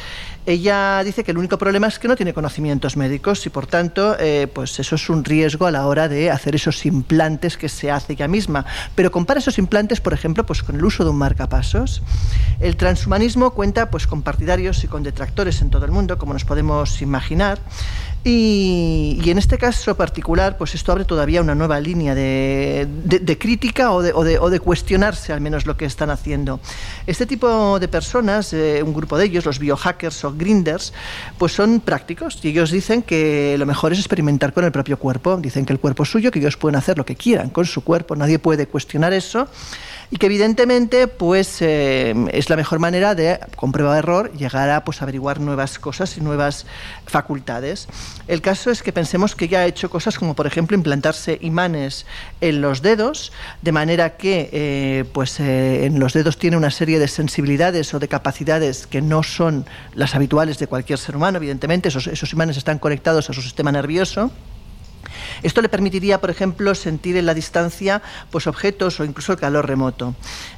Ella dice que el único problema es que no tiene conocimientos médicos y por tanto, eh, pues eso es un riesgo a la hora de hacer esos implantes que se hace ella misma. Pero compara esos implantes, por ejemplo, pues con el uso de un marcapasos. El transhumanismo cuenta pues con partidarios y con detractores en todo el mundo, como nos podemos imaginar. Y, en este caso particular, pues esto abre todavía una nueva línea de, crítica o de cuestionarse al menos lo que están haciendo. Este tipo de personas, eh, un grupo de ellos, los biohackers o grinders, pues son prácticos y ellos dicen que lo mejor es experimentar con el propio cuerpo. Dicen que el cuerpo es suyo, que ellos pueden hacer lo que quieran con su cuerpo, nadie puede cuestionar eso y que evidentemente pues eh, es la mejor manera de con prueba de error llegar a pues averiguar nuevas cosas y nuevas facultades. El caso es que pensemos que ya ha hecho cosas como por ejemplo implantarse imanes en los dedos de manera que eh, pues eh, en los dedos tiene una serie de sensibilidades o de capacidades que no son las habituales de cualquier ser humano evidentemente. Esos, esos imanes están conectados a su sistema nervioso esto le permitiría, por ejemplo, sentir en la distancia pues, objetos o incluso el calor remoto.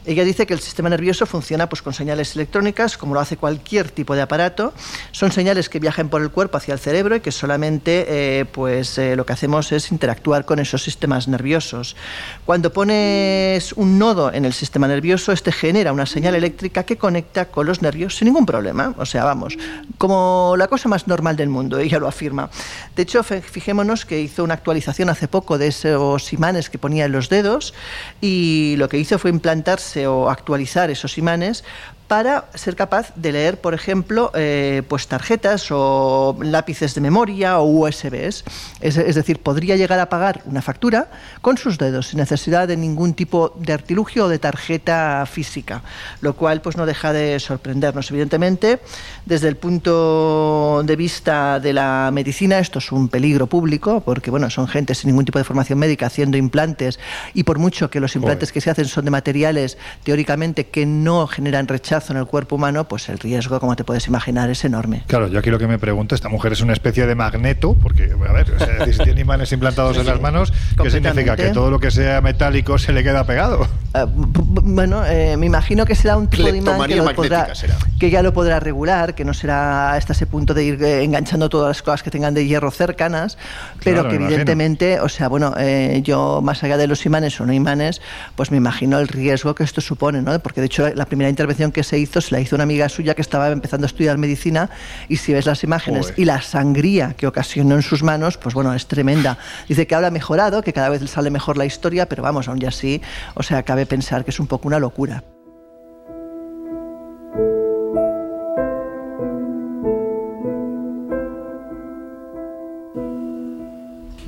Ella dice que el sistema nervioso funciona pues, con señales electrónicas, como lo hace cualquier tipo de aparato. Son señales que viajan por el cuerpo hacia el cerebro y que solamente eh, pues, eh, lo que hacemos es interactuar con esos sistemas nerviosos. Cuando pones un nodo en el sistema nervioso, este genera una señal eléctrica que conecta con los nervios sin ningún problema. O sea, vamos, como la cosa más normal del mundo, ella lo afirma. De hecho, fijémonos que hizo una actualización hace poco de esos imanes que ponía en los dedos y lo que hizo fue implantarse o actualizar esos imanes para ser capaz de leer, por ejemplo, eh, pues tarjetas o lápices de memoria o USBs. Es, es decir, podría llegar a pagar una factura con sus dedos sin necesidad de ningún tipo de artilugio o de tarjeta física, lo cual pues no deja de sorprendernos. Evidentemente, desde el punto de vista de la medicina, esto es un peligro público porque bueno, son gente sin ningún tipo de formación médica haciendo implantes y por mucho que los implantes que se hacen son de materiales teóricamente que no generan rechazo en el cuerpo humano, pues el riesgo, como te puedes imaginar, es enorme. Claro, yo aquí lo que me pregunto, esta mujer es una especie de magneto, porque, a ver, o sea, si tiene imanes implantados en las manos, ¿qué significa? Que todo lo que sea metálico se le queda pegado. Ah, bueno, eh, me imagino que será un tipo de imán que, lo podrá, será. que ya lo podrá regular, que no será hasta ese punto de ir eh, enganchando todas las cosas que tengan de hierro cercanas, pero Claro, que me imagino. evidentemente, o sea, bueno, eh, yo más allá de los imanes o no imanes, pues me imagino el riesgo que esto supone, ¿no? Porque de hecho la primera intervención que se hizo se la hizo una amiga suya que estaba empezando a estudiar medicina y si ves las imágenes Joder. y la sangría que ocasionó en sus manos, pues bueno, es tremenda. Dice que ahora ha mejorado, que cada vez le sale mejor la historia, pero vamos, aún y así, o sea, cabe pensar que es un poco una locura.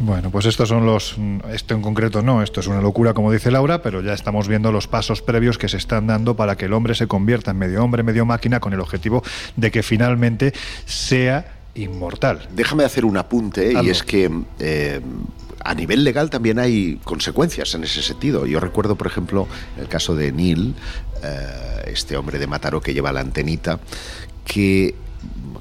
Bueno, pues estos son los. Esto en concreto no, esto es una locura, como dice Laura, pero ya estamos viendo los pasos previos que se están dando para que el hombre se convierta en medio hombre, medio máquina, con el objetivo de que finalmente sea inmortal. Déjame hacer un apunte, y es que eh, a nivel legal también hay consecuencias en ese sentido. Yo recuerdo, por ejemplo, el caso de Neil, eh, este hombre de Mataró que lleva la antenita, que,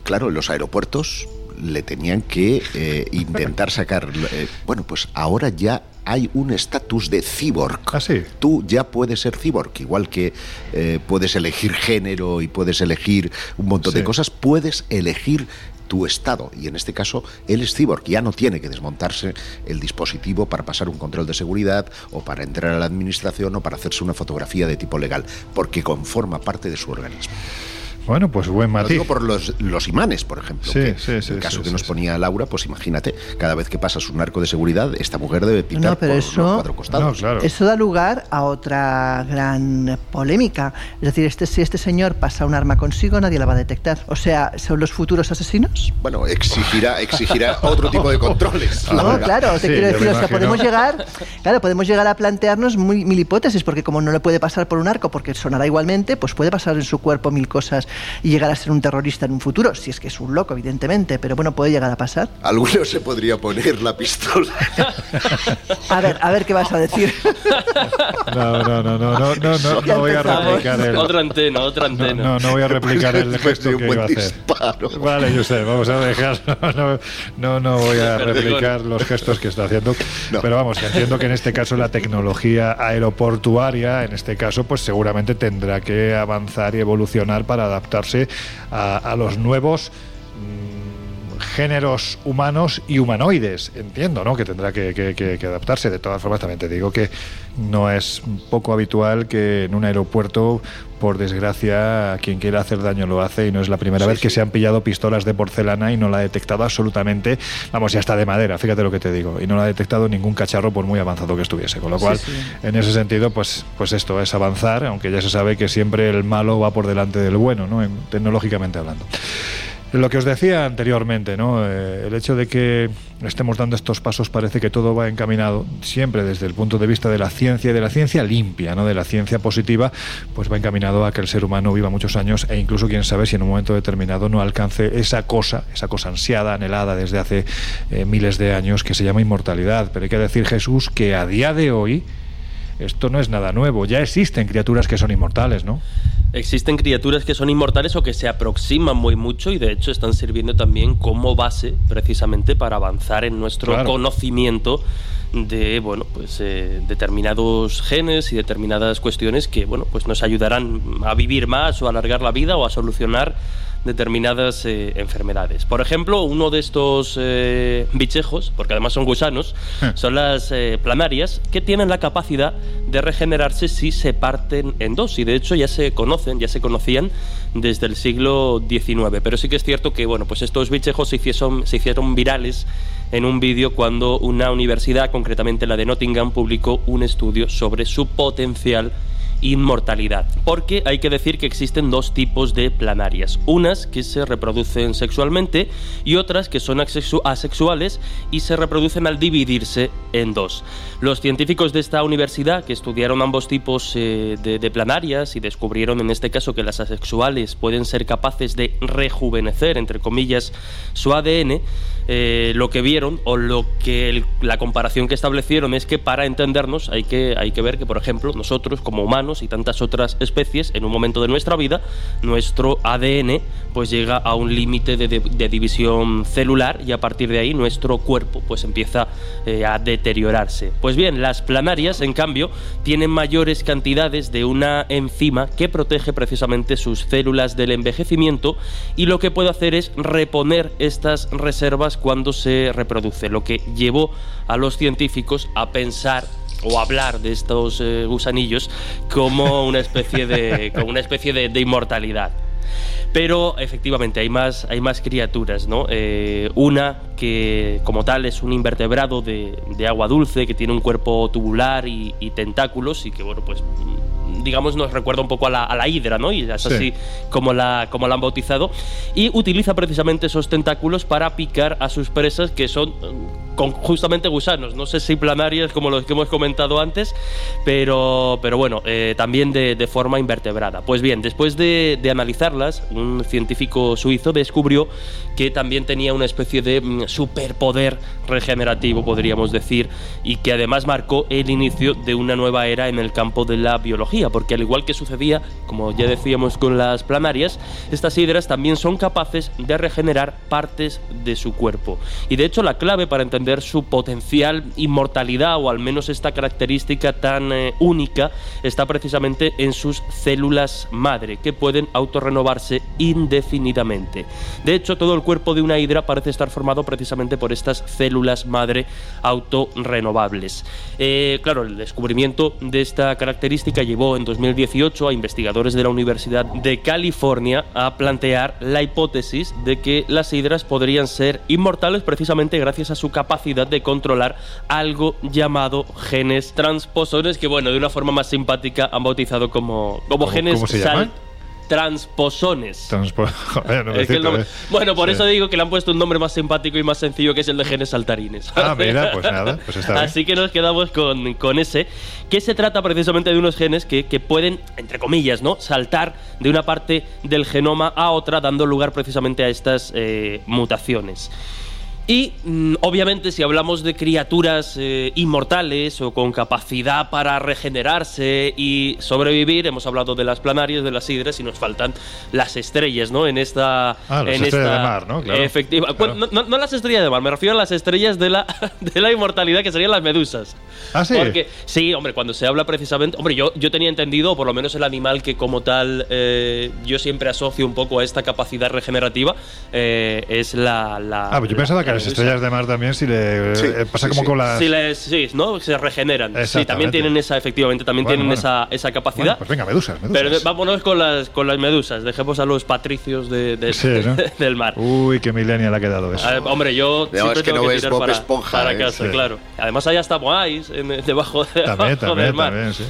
claro, en los aeropuertos le tenían que eh, intentar sacar. eh, bueno, pues ahora ya hay un estatus de cyborg. ¿Ah, sí? Tú ya puedes ser cyborg, igual que eh, puedes elegir género y puedes elegir un montón Sí. de cosas, puedes elegir tu estado. Y en este caso, él es ya no tiene que desmontarse el dispositivo para pasar un control de seguridad o para entrar a la administración o para hacerse una fotografía de tipo legal, porque conforma parte de su organismo. Bueno, pues buen Lo matiz. digo por los, los imanes, por ejemplo. Sí, que sí, sí, el caso sí, que sí, nos sí. ponía Laura, pues imagínate, cada vez que pasas un arco de seguridad, esta mujer debe pitar No, pero por eso- los cuatro costados. No, claro. Eso da lugar a otra gran polémica. Es decir, este, si este señor pasa un arma consigo, nadie la va a detectar. O sea, ¿son los futuros asesinos? Bueno, exigirá, exigirá otro tipo de controles. No, verdad. claro, te Sí, quiero decir, o sea, podemos llegar, claro, podemos llegar a plantearnos muy, mil hipótesis, porque como no le puede pasar por un arco, porque sonará igualmente, pues puede pasar en su cuerpo mil cosas y llegar a ser un terrorista en un futuro, si es que es un loco, evidentemente, pero bueno, puede llegar a pasar. Alguno se podría poner la pistola. A ver, a ver qué vas a decir. No, no, no, no, no, no, no, no voy a replicar el. Otra antena, otra No, antena. no, no voy a replicar el gesto que iba a hacer. Vale, Josep, vamos a dejarlo. No, no, no voy a replicar los gestos que está haciendo. No. Pero vamos, que entiendo que en este caso la tecnología aeroportuaria, en este caso, pues seguramente tendrá que avanzar y evolucionar para adaptarse a, a los nuevos mm, géneros humanos y humanoides, entiendo, ¿no? Que tendrá que, que- adaptarse. De todas formas, también te digo que no es poco habitual que en un aeropuerto, por desgracia, quien quiera hacer daño lo hace y no es la primera Sí, vez que se han pillado pistolas de porcelana y no la ha detectado absolutamente, vamos, ya está de madera, fíjate lo que te digo, y no la ha detectado ningún cacharro por muy avanzado que estuviese, con lo cual, sí. en ese sentido, pues, pues esto es avanzar, aunque ya se sabe que siempre el malo va por delante del bueno, ¿no? En- tecnológicamente hablando. Lo que os decía anteriormente, ¿no? Eh, el hecho de que estemos dando estos pasos parece que todo va encaminado, siempre desde el punto de vista de la ciencia y de la ciencia limpia, ¿no? de la ciencia positiva, pues va encaminado a que el ser humano viva muchos años e incluso quién sabe si en un momento determinado no alcance esa cosa, esa cosa ansiada, anhelada desde hace eh, miles de años que se llama inmortalidad. Pero hay que decir, Jesús, que a día de hoy esto no es nada nuevo, ya existen criaturas que son inmortales, ¿no? Existen criaturas que son inmortales o que se aproximan muy mucho y de hecho están sirviendo también como base precisamente para avanzar en nuestro Claro. conocimiento de bueno pues eh, determinados genes y determinadas cuestiones que bueno pues nos ayudarán a vivir más o a alargar la vida o a solucionar determinadas eh, enfermedades. Por ejemplo, uno de estos eh, bichejos, porque además son gusanos, son las eh, planarias, que tienen la capacidad de regenerarse si se parten en dos. Y de hecho ya se conocen, ya se conocían desde el siglo XIX. Pero sí que es cierto que bueno, pues estos bichejos se hicieron, se hicieron virales en un vídeo cuando una universidad, concretamente la de Nottingham, publicó un estudio sobre su potencial inmortalidad. Porque hay que decir que existen dos tipos de planarias. Unas que se reproducen sexualmente y otras que son asexu- asexuales y se reproducen al dividirse en dos. Los científicos de esta universidad que estudiaron ambos tipos eh, de, planarias y descubrieron en este caso que las asexuales pueden ser capaces de rejuvenecer, entre comillas, su ADN, eh, lo que vieron o lo que la comparación que establecieron es que para entendernos hay que, hay que ver que, por ejemplo, nosotros como humanos y tantas otras especies, en un momento de nuestra vida, nuestro ADN pues llega a un límite de, división celular y a partir de ahí nuestro cuerpo pues empieza eh, a deteriorarse. Pues bien, las planarias, en cambio, tienen mayores cantidades de una enzima que protege precisamente sus células del envejecimiento y lo que puede hacer es reponer estas reservas cuando se reproduce, lo que llevó a los científicos a pensar o hablar de estos eh, gusanillos como una especie de, como una especie de, de inmortalidad. Pero efectivamente hay más, hay más criaturas, ¿no? Eh, una que como tal es un invertebrado de, de agua dulce, que tiene un cuerpo tubular y, y tentáculos y que, bueno, pues digamos nos recuerda un poco a la, a la hidra, ¿no? Y es Sí. así como la, como la han bautizado. Y utiliza precisamente esos tentáculos para picar a sus presas que son mm, con justamente gusanos, no sé si planarias como los que hemos comentado antes, pero, pero bueno, eh, también de, de, forma invertebrada. Pues bien, después de, de, analizarlas, un científico suizo descubrió que también tenía una especie de mm, superpoder regenerativo, podríamos decir, y que además marcó el inicio de una nueva era en el campo de la biología, porque al igual que sucedía, como ya decíamos con las planarias, estas hidras también son capaces de regenerar partes de su cuerpo. Y de hecho la clave para entender su potencial inmortalidad o al menos esta característica tan eh, única está precisamente en sus células madre que pueden autorrenovarse indefinidamente. De hecho, todo el cuerpo de una hidra parece estar formado precisamente por estas células madre autorrenovables. Eh, claro, el descubrimiento de esta característica llevó en 2018 a investigadores de la Universidad de California a plantear la hipótesis de que las hidras podrían ser inmortales precisamente gracias a su capacidad capacidad de controlar algo llamado genes transposores, que bueno, de una forma más simpática han bautizado como, como genes ¿cómo se llaman? Transposones. Transpo Joder, no Es que el nombre-. Bueno, por Sí. eso digo que le han puesto un nombre más simpático y más sencillo, que es el de genes saltarines. Ah, mira, pues nada, pues está bien. Así que nos quedamos con, con ese, que se trata precisamente de unos genes que, que pueden, entre comillas, ¿no? saltar de una parte del genoma a otra, dando lugar precisamente a estas eh, mutaciones. Y mm, obviamente si hablamos de criaturas eh, inmortales o con capacidad para regenerarse y sobrevivir, hemos hablado de las planarias, de las hidras y nos faltan las estrellas, ¿no? En esta... Ah, las en estrellas esta- de mar, ¿no? Claro. Efectiva- Claro. No, no- no las estrellas de mar, me refiero a las estrellas de la, de la inmortalidad, que serían las medusas. Ah, sí. Porque, sí, hombre, cuando se habla precisamente. Hombre, yo, yo tenía entendido, o por lo menos el animal que como tal eh, yo siempre asocio un poco a esta capacidad regenerativa, eh, es la. la Ah, pues yo la- pensaba que a las estrellas de mar también si le Sí, eh, pasa sí, como sí. con las Sí, les- sí, ¿no? Se regeneran. Sí, también tienen esa, efectivamente, también Bueno, tienen bueno. Esa, esa capacidad. Bueno, pues venga, medusas, medusas. Pero vámonos con las, con las medusas. Dejemos a los patricios de- de- Sí, ¿no? del mar. Uy, qué millennial ha quedado eso. Ver, hombre, yo No, siempre es que tengo no que ves tirar Bob para, Esponja, para ¿eh? casa, Sí. claro. Además hay hasta moais debajo, debajo también, también, del mar. también, sí.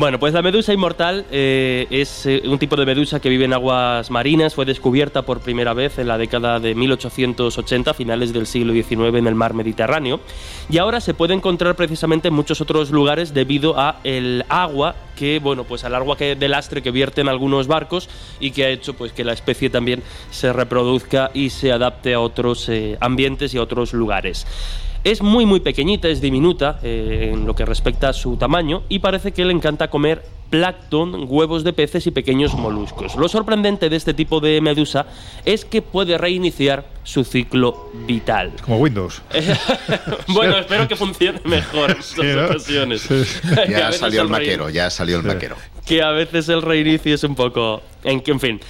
Bueno, pues la medusa inmortal eh, es eh, un tipo de medusa que vive en aguas marinas. Fue descubierta por primera vez en la década de 1880, finales del siglo XIX, en el mar Mediterráneo. Y ahora se puede encontrar precisamente en muchos otros lugares debido a el agua que, bueno, pues al agua que de lastre que vierten algunos barcos y que ha hecho pues que la especie también se reproduzca y se adapte a otros eh, ambientes y a otros lugares. Es muy muy pequeñita, es diminuta eh, en lo que respecta a su tamaño y parece que le encanta comer plancton, huevos de peces y pequeños moluscos. Lo sorprendente de este tipo de medusa es que puede reiniciar su ciclo vital. Como Windows. bueno, espero que funcione mejor en estas Sí, ¿no? ocasiones. Sí, Ya salió el maquero, ya salió el Sí. maquero. que a veces el reinicio es un poco... En, en fin.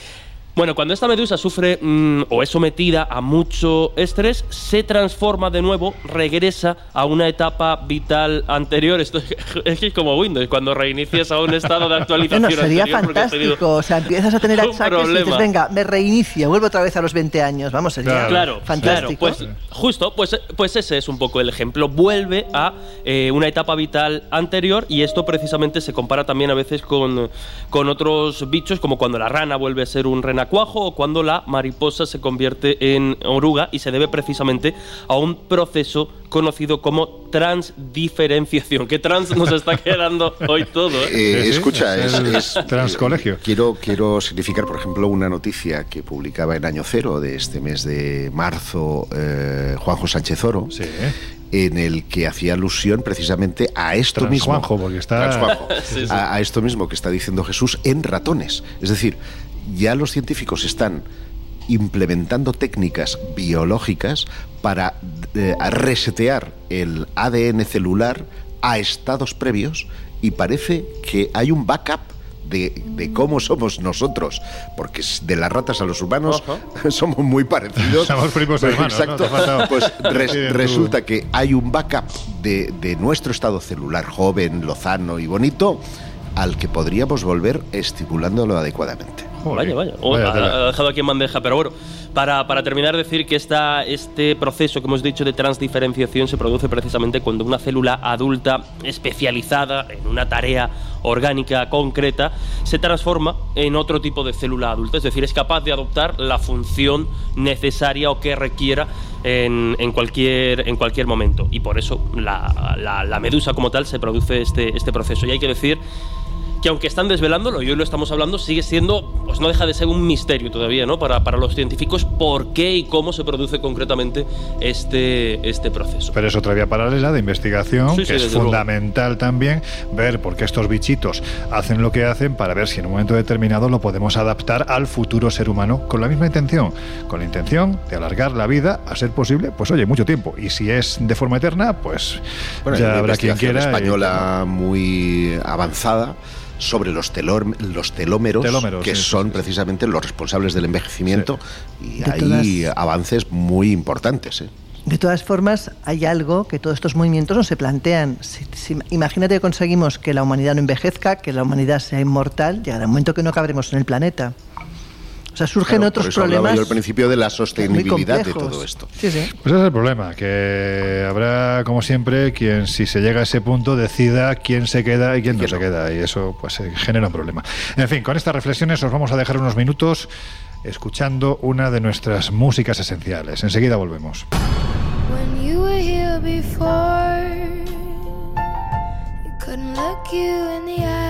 Bueno, cuando esta medusa sufre mm, o es sometida a mucho estrés, se transforma de nuevo, regresa a una etapa vital anterior. Esto es que es como Windows, cuando reinicias a un estado de actualización Bueno, sería fantástico. O sea, empiezas a tener achaques y dices, venga, me reinicio, vuelvo otra vez a los 20 años. Vamos, sería Claro. Claro, fantástico. claro, pues justo, pues, pues ese es un poco el ejemplo. Vuelve a eh, una etapa vital anterior y esto precisamente se compara también a veces con, con otros bichos, como cuando la rana vuelve a ser un renacuajo o cuando la mariposa se convierte en oruga y se debe precisamente a un proceso conocido como transdiferenciación. ¿Qué trans nos está quedando hoy todo? eh? Eh, escucha, es es, es- transcolegio. eh, quiero, quiero significar, por ejemplo, una noticia que publicaba en Año Cero de este mes de marzo eh, Juanjo Sánchez Oro, Sí. en el que hacía alusión precisamente a esto mismo. Porque está- Transjuanjo. Sí, sí. A, a esto mismo que está diciendo Jesús en ratones. Es decir, ya los científicos están implementando técnicas biológicas para eh, resetear el ADN celular a estados previos y parece que hay un backup de, de cómo somos nosotros, porque de las ratas a los humanos somos muy parecidos. Somos primos. Exacto. Pues res- resulta que hay un backup de, de nuestro estado celular joven, lozano y bonito al que podríamos volver estimulándolo adecuadamente. Joder, Vaya, vaya. Oh, vaya ha, dejado aquí en bandeja. Pero bueno, para, para terminar, decir que esta, este proceso que hemos dicho de transdiferenciación se produce precisamente cuando una célula adulta especializada en una tarea orgánica concreta se transforma en otro tipo de célula adulta. Es decir, es capaz de adoptar la función necesaria o que requiera en, en cualquier, en cualquier momento. Y por eso la, la- la medusa como tal se produce este, este proceso. Y hay que decir que aunque están desvelándolo y hoy lo estamos hablando, sigue siendo, pues no deja de ser un misterio todavía, ¿no? Para, para los científicos, por qué y cómo se produce concretamente este, este proceso. Pero es otra vía paralela de investigación Sí, sí, que es desde luego. fundamental también ver por qué estos bichitos hacen lo que hacen para ver si en un momento determinado lo podemos adaptar al futuro ser humano con la misma intención, con la intención de alargar la vida a ser posible, pues oye, mucho tiempo. Y si es de forma eterna, pues Bueno, ya habrá quien investigación quiera. y- española muy avanzada sobre los, telor- los telómeros, Telómeros, que sí, sí, son precisamente los responsables del envejecimiento y De hay todas- avances muy importantes. ¿eh? De todas formas, hay algo que todos estos movimientos no se plantean. Si- si- imagínate que conseguimos que la humanidad no envejezca, que la humanidad sea inmortal, llegará un momento que no cabremos en el planeta. O sea, surgen Claro, otros por eso problemas. yo al principio de la sostenibilidad de todo esto. Sí, sí. Pues ese es el problema, que habrá, como siempre, quien si se llega a ese punto decida quién se queda y quién no se queda, y eso pues eh, genera un problema. En fin, con estas reflexiones os vamos a dejar unos minutos escuchando una de nuestras músicas esenciales. Enseguida volvemos. When you were here before, you couldn't look you in the eye.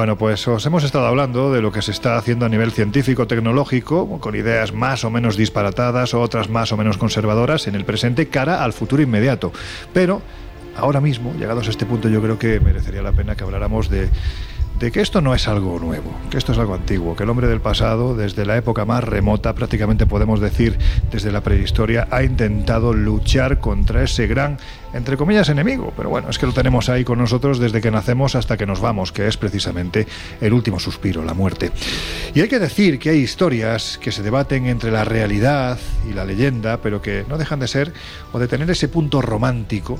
Bueno, pues os hemos estado hablando de lo que se está haciendo a nivel científico, tecnológico, con ideas más o menos disparatadas, otras más o menos conservadoras en el presente, cara al futuro inmediato. Pero ahora mismo, llegados a este punto, yo creo que merecería la pena que habláramos de de que esto no es algo nuevo, que esto es algo antiguo, que el hombre del pasado, desde la época más remota, prácticamente podemos decir desde la prehistoria, ha intentado luchar contra ese gran, entre comillas, enemigo. Pero bueno, es que lo tenemos ahí con nosotros desde que nacemos hasta que nos vamos, que es precisamente el último suspiro, la muerte. Y hay que decir que hay historias que se debaten entre la realidad y la leyenda, pero que no dejan de ser o de tener ese punto romántico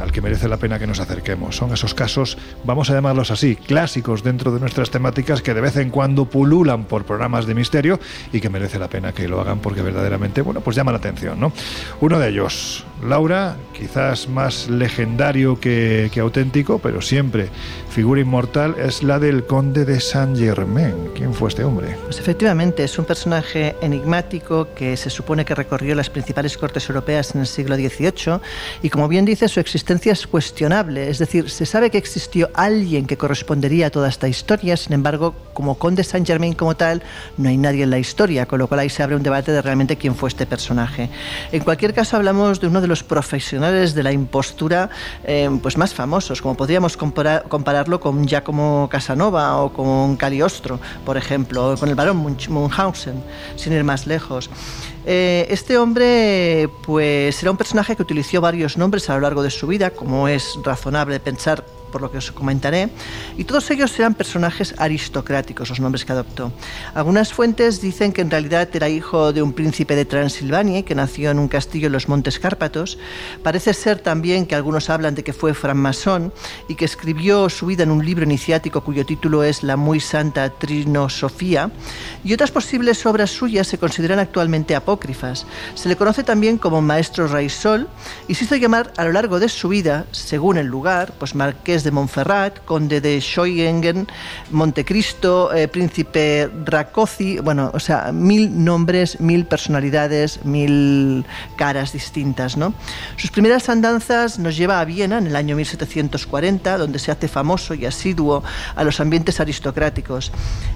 al que merece la pena que nos acerquemos. Son esos casos, vamos a llamarlos así, clásicos dentro de nuestras temáticas que de vez en cuando pululan por programas de misterio y que merece la pena que lo hagan porque verdaderamente, bueno, pues llama la atención, ¿no? Uno de ellos, Laura, quizás más legendario que, que auténtico, pero siempre figura inmortal, es la del conde de Saint Germain. ¿Quién fue este hombre? Pues efectivamente, es un personaje enigmático que se supone que recorrió las principales cortes europeas en el siglo XVIII y como bien dice, su existencia es cuestionable, es decir, se sabe que existió alguien que correspondería a toda esta historia, sin embargo, como conde Saint Germain como tal, no hay nadie en la historia, con lo cual ahí se abre un debate de realmente quién fue este personaje. En cualquier caso, hablamos de uno de los profesionales de la impostura eh, pues más famosos, como podríamos comparar, con Giacomo Casanova o con Cagliostro, por ejemplo, o con el barón Munchausen, sin ir más lejos. Eh, este hombre, pues, era un personaje que utilizó varios nombres a lo largo de su vida, como es razonable pensar por lo que os comentaré, y todos ellos eran personajes aristocráticos, los nombres que adoptó. Algunas fuentes dicen que en realidad era hijo de un príncipe de Transilvania que nació en un castillo en los Montes Cárpatos. Parece ser también que algunos hablan de que fue francmasón y que escribió su vida en un libro iniciático cuyo título es La muy santa Trinosofía, y otras posibles obras suyas se consideran actualmente Se le conoce también como maestro Raisol y se hizo llamar a lo largo de su vida, según el lugar, pues marqués de Montferrat, conde de Scheuingen, Montecristo, eh, príncipe Racozi, bueno, o sea, mil nombres, mil personalidades, mil caras distintas, ¿no? Sus primeras andanzas nos lleva a Viena en el año 1740, donde se hace famoso y asiduo a los ambientes aristocráticos.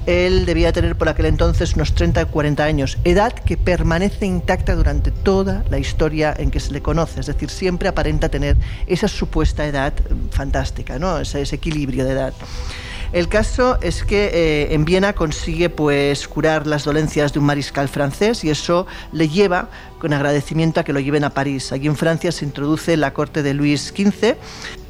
Él debía tener por aquel entonces unos 30 o 40 años, edad que permanece intacta durante toda la historia en que se le conoce, es decir, siempre aparenta tener esa supuesta edad fantástica, ¿no? ese, ese equilibrio de edad. El caso es que eh, en Viena consigue pues curar las dolencias de un mariscal francés y eso le lleva con agradecimiento a que lo lleven a París. Allí en Francia se introduce la corte de Luis XV.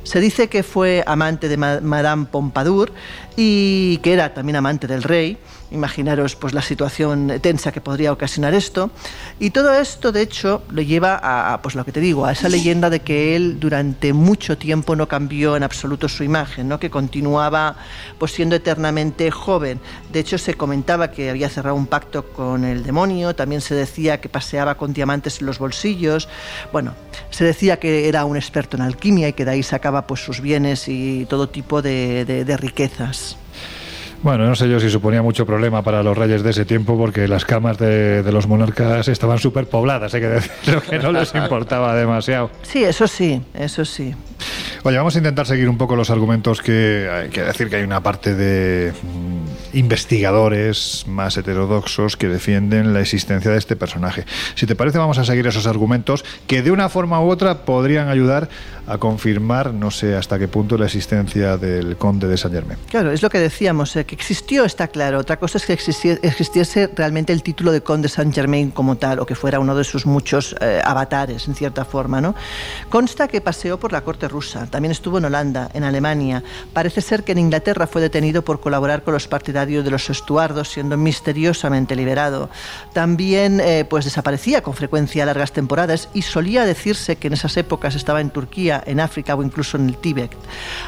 Se dice que fue amante de Ma- Madame Pompadour y que era también amante del rey. Imaginaros pues la situación tensa que podría ocasionar esto. Y todo esto, de hecho, lo lleva a, pues lo que te digo, a esa leyenda de que él durante mucho tiempo no cambió en absoluto su imagen, ¿no? que continuaba pues siendo eternamente joven. De hecho, se comentaba que había cerrado un pacto con el demonio, también se decía que paseaba con diamantes en los bolsillos. Bueno, se decía que era un experto en alquimia y que de ahí sacaba pues sus bienes y todo tipo de- de riquezas. Bueno, no sé yo si suponía mucho problema para los reyes de ese tiempo porque las camas de, de los monarcas estaban súper pobladas, hay que decirlo, que no les importaba demasiado. Sí, eso sí, eso sí. Oye, vamos a intentar seguir un poco los argumentos que hay que decir que hay una parte de mm, investigadores más heterodoxos que defienden la existencia de este personaje. Si te parece, vamos a seguir esos argumentos que de una forma u otra podrían ayudar a confirmar, no sé hasta qué punto, la existencia del conde de Saint Germain. Claro, es lo que decíamos, eh, que existió está claro. Otra cosa es que existie- existiese realmente el título de Conde Saint Germain como tal, o que fuera uno de sus muchos eh, avatares, en cierta forma. ¿no? Consta que paseó por la corte rusa, también estuvo en Holanda, en Alemania. Parece ser que en Inglaterra fue detenido por colaborar con los partidarios de los estuardos, siendo misteriosamente liberado. También eh, pues desaparecía con frecuencia largas temporadas y solía decirse que en esas épocas estaba en Turquía, en África o incluso en el Tíbet.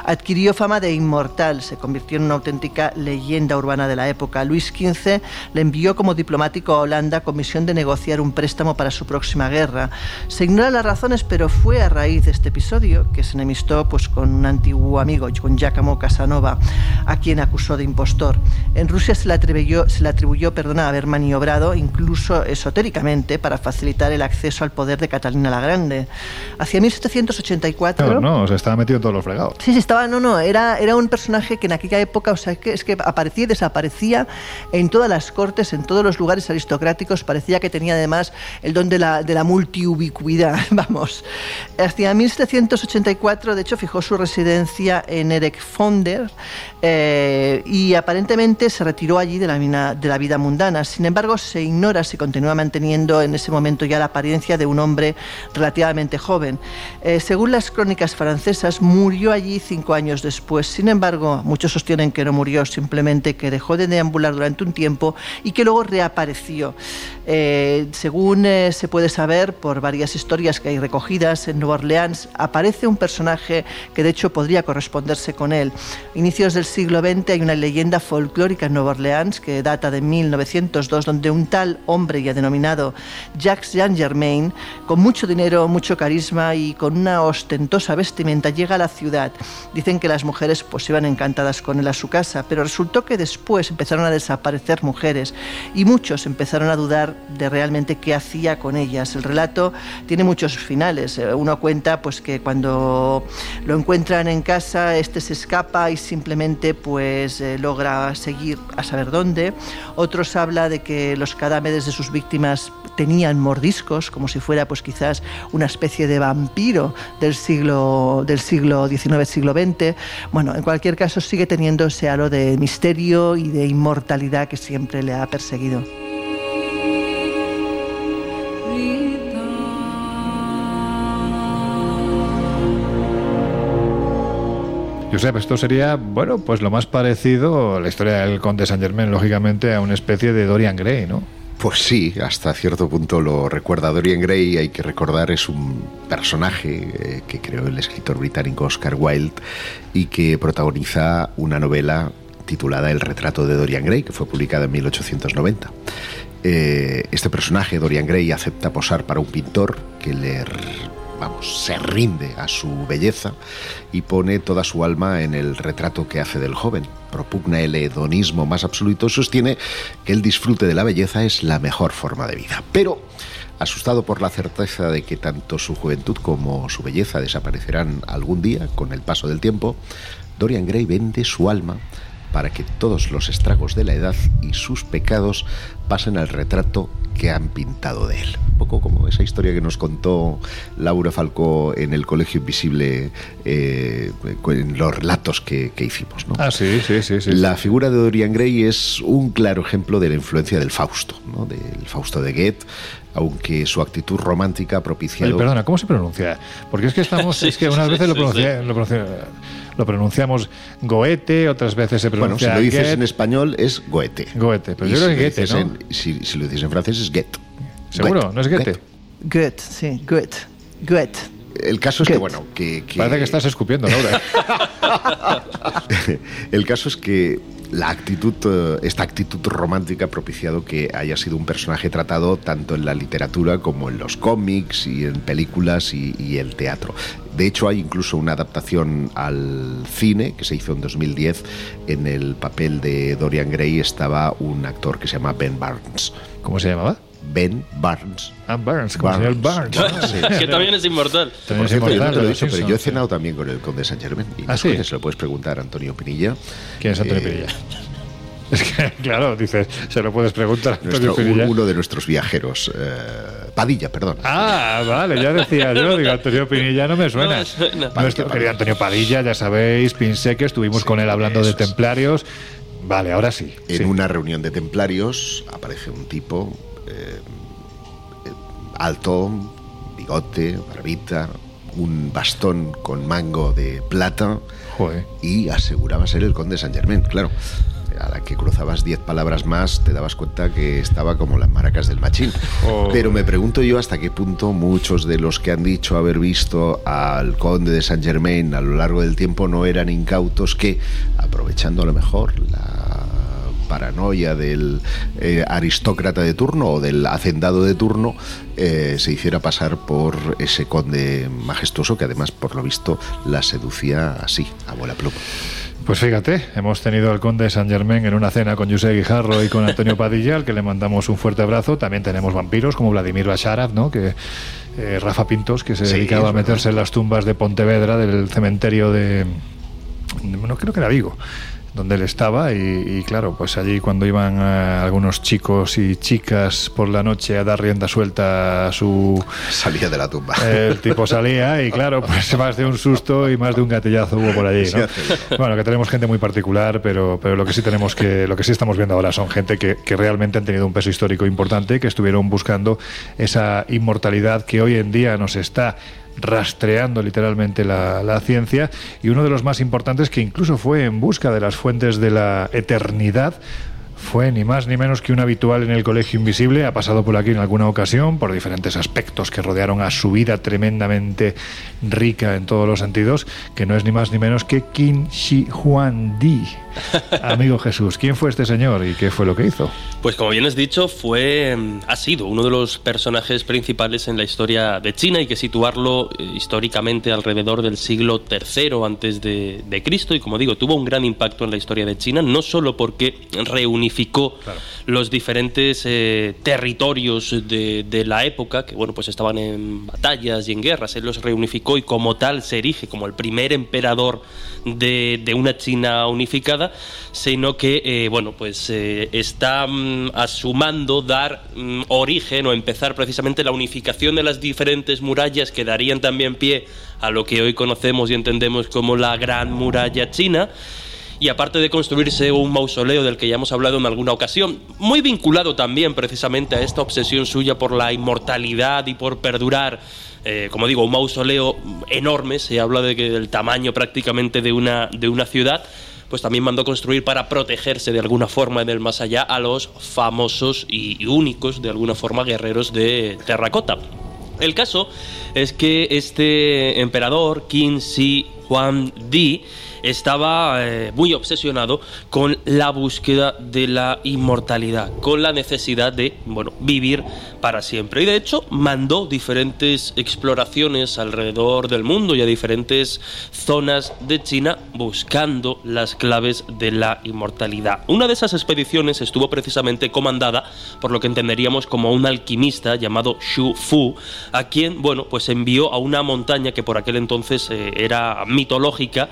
Adquirió fama de inmortal, se convirtió en una auténtica leyenda urbana de la época. Luis XV le envió como diplomático a Holanda con misión de negociar un préstamo para su próxima guerra. Se ignoran las razones, pero fue a raíz de este episodio que se enemistó pues, con un antiguo amigo, con Giacomo Casanova, a quien acusó de impostor. En Rusia se le atribuyó, se le atribuyó perdona, haber maniobrado, incluso esotéricamente, para facilitar el acceso al poder de Catalina la Grande. Hacia 1784... No, no, se estaba metido en todos los fregados. Sí, sí, estaba, no, no, era, era un personaje que en aquella época, o sea, que, es que aparecía y desaparecía en todas las cortes, en todos los lugares aristocráticos, parecía que tenía además el don de la, de la multiubicuidad, vamos. Hacia 1784, de hecho, fijó su residencia en Erekfonder eh, y aparentemente se retiró allí de la, mina, de la vida mundana. Sin embargo, se ignora si continúa manteniendo en ese momento ya la apariencia de un hombre relativamente joven. Eh, según las crónicas francesas, murió allí cinco años después. Sin embargo, muchos sostienen que no murió, simplemente que dejó de deambular durante un tiempo y que luego reapareció. Eh, según se puede saber por varias historias que hay recogidas en Nueva Orleans, aparece un personaje que de hecho podría corresponderse con él. inicios del siglo XX hay una leyenda folclórica en Nueva Orleans que data de 1902, donde un tal hombre ya denominado Jacques Jean Germain, con mucho dinero, mucho carisma y con una ostentosa vestimenta, llega a la ciudad. Dicen que las mujeres pues iban encantadas con él a su casa, pero resultó que después empezaron a desaparecer mujeres y muchos empezaron a dudar de realmente qué hacía con ellas. El relato tiene muchos finales. Eh, uno cuenta pues que cuando lo encuentran en casa, este se escapa y simplemente pues eh, logra seguir a saber dónde. Otros habla de que los cadáveres de sus víctimas tenían mordiscos, como si fuera pues quizás una especie de vampiro del siglo del siglo XIX, siglo XX. Bueno, en cualquier caso sigue teniendo ese halo de misterio y de inmortalidad que siempre le ha perseguido. Josep, esto sería, bueno, pues lo más parecido, la historia del conde Saint Germain, lógicamente, a una especie de Dorian Gray, ¿no? Pues sí, hasta cierto punto lo recuerda Dorian Gray. Hay que recordar, es un personaje eh, que creó el escritor británico Oscar Wilde y que protagoniza una novela titulada El retrato de Dorian Gray, que fue publicada en 1890. Eh, este personaje, Dorian Gray, acepta posar para un pintor que le vamos, se rinde a su belleza y pone toda su alma en el retrato que hace del joven. Propugna el hedonismo más absoluto y sostiene que el disfrute de la belleza es la mejor forma de vida. Pero, asustado por la certeza de que tanto su juventud como su belleza desaparecerán algún día con el paso del tiempo, Dorian Gray vende su alma para que todos los estragos de la edad y sus pecados pasen al retrato que han pintado de él. Un poco como esa historia que nos contó Laura Falcó en el Colegio Invisible, eh, en los relatos que, hicimos. ¿no? Ah, sí, sí, sí, sí, La figura de Dorian Gray es un claro ejemplo de la influencia del Fausto, ¿no? del Fausto de Goethe, aunque su actitud romántica propicia... perdona, ¿cómo se pronuncia? Porque es que estamos, es que unas veces lo, lo, pronunciamos Goethe, otras veces se pronuncia Bueno, si lo dices en español es Goethe. Goethe, pero yo creo que Goethe, ¿no? si, si, lo dices en francés es Goethe. ¿Seguro? ¿No es Goethe? Goethe, sí, Goethe. Goethe. El caso es que, bueno, que, que... Parece que estás escupiendo, Laura. el caso es que la actitud, eh, esta actitud romántica ha propiciado que haya sido un personaje tratado tanto en la literatura como en los cómics y en películas y, el teatro. De hecho, hay incluso una adaptación al cine que se hizo en 2010. En el papel de Dorian Gray estaba un actor que se llama Ben Barnes. ¿Cómo se llamaba? Ben Barnes. Ah, Barnes, como Barnes. Barnes. que también es inmortal. Por cierto, yo no te lo he dicho, pero yo he cenado también con el conde Saint Germain. Y ¿Ah, sí? se lo puedes preguntar a Antonio Pinilla. ¿Quién es Antonio Eh, Pinilla? Es que, claro, dices, se lo puedes preguntar a Antonio Nuestro- Pinilla. uno de nuestros viajeros. eh, Padilla, perdón. Ah, vale, ya decía yo, digo, Antonio Pinilla no me suena. No me suena. Nuestro Padilla, querido Antonio Padilla, ya sabéis, Pinseque, estuvimos con él hablando de templarios. Vale, ahora sí. En sí. una reunión de templarios aparece un tipo eh, alto, bigote, barbita, un bastón con mango de plata Joder. y aseguraba ser el conde Saint Germain, claro. A la que cruzabas diez palabras más te dabas cuenta que estaba como las maracas del machín. Joder. Pero me pregunto yo hasta qué punto muchos de los que han dicho haber visto al conde de Saint Germain a lo largo del tiempo no eran incautos que, aprovechando a lo mejor la paranoia del eh, aristócrata de turno o del hacendado de turno eh, se hiciera pasar por ese conde majestuoso que además, por lo visto, la seducía así, a bola pluma. Pues fíjate, hemos tenido al conde San Germain en una cena con José Guijarro y con Antonio Padilla, al que le mandamos un fuerte abrazo. También tenemos vampiros como Vladimir Basharav, ¿no? que eh, Rafa Pintos, que se Sí, dedicaba a meterse en las tumbas de Pontevedra, del cementerio de... No creo que era Vigo donde él estaba y, y claro, pues allí cuando iban eh, algunos chicos y chicas por la noche a dar rienda suelta a su... Salía de la tumba. El tipo salía y claro, pues más de un susto y más de un gatillazo hubo por allí, ¿no? Bueno, que tenemos gente muy particular, pero, pero lo que sí tenemos que, lo que sí estamos viendo ahora son gente que, que realmente han tenido un peso histórico importante, que estuvieron buscando esa inmortalidad que hoy en día nos está rastreando literalmente la, la ciencia y uno de los más importantes que incluso fue en busca de las fuentes de la eternidad fue ni más ni menos que un habitual en el Colegio Invisible, ha pasado por aquí en alguna ocasión por diferentes aspectos que rodearon a su vida tremendamente rica en todos los sentidos, que no es ni más ni menos que Qin Shi Huang Di. Amigo Jesús, ¿quién fue este señor y qué fue lo que hizo? Pues como bien has dicho, fue, mm, ha sido uno de los personajes principales en la historia de China. Hay que situarlo eh, históricamente alrededor del siglo III antes de, de Cristo y como digo, tuvo un gran impacto en la historia de China, no solo porque reunificó los diferentes eh, territorios de, de la época, que bueno, pues estaban en batallas y en guerras, él los reunificó y como tal se erige como el primer emperador de, de una China unificada, sino que, eh, bueno, pues eh, está mm, asumando dar mm, origen o empezar precisamente la unificación de las diferentes murallas que darían también pie a lo que hoy conocemos y entendemos como la Gran Muralla China. Y aparte de construirse un mausoleo del que ya hemos hablado en alguna ocasión, muy vinculado también precisamente a esta obsesión suya por la inmortalidad y por perdurar, eh, como digo, un mausoleo enorme, se habla de que del tamaño prácticamente de una, de una ciudad, pues también mandó construir para protegerse de alguna forma en el más allá a los famosos y únicos, de alguna forma, guerreros de terracota. El caso es que este emperador, Qin Shi Huang Di, estaba eh, muy obsesionado con la búsqueda de la inmortalidad, con la necesidad de, bueno, vivir para siempre. Y de hecho mandó diferentes exploraciones alrededor del mundo y a diferentes zonas de China buscando las claves de la inmortalidad. Una de esas expediciones estuvo precisamente comandada por lo que entenderíamos como un alquimista llamado Xu Fu, a quien, bueno, pues envió a una montaña que por aquel entonces eh, era mitológica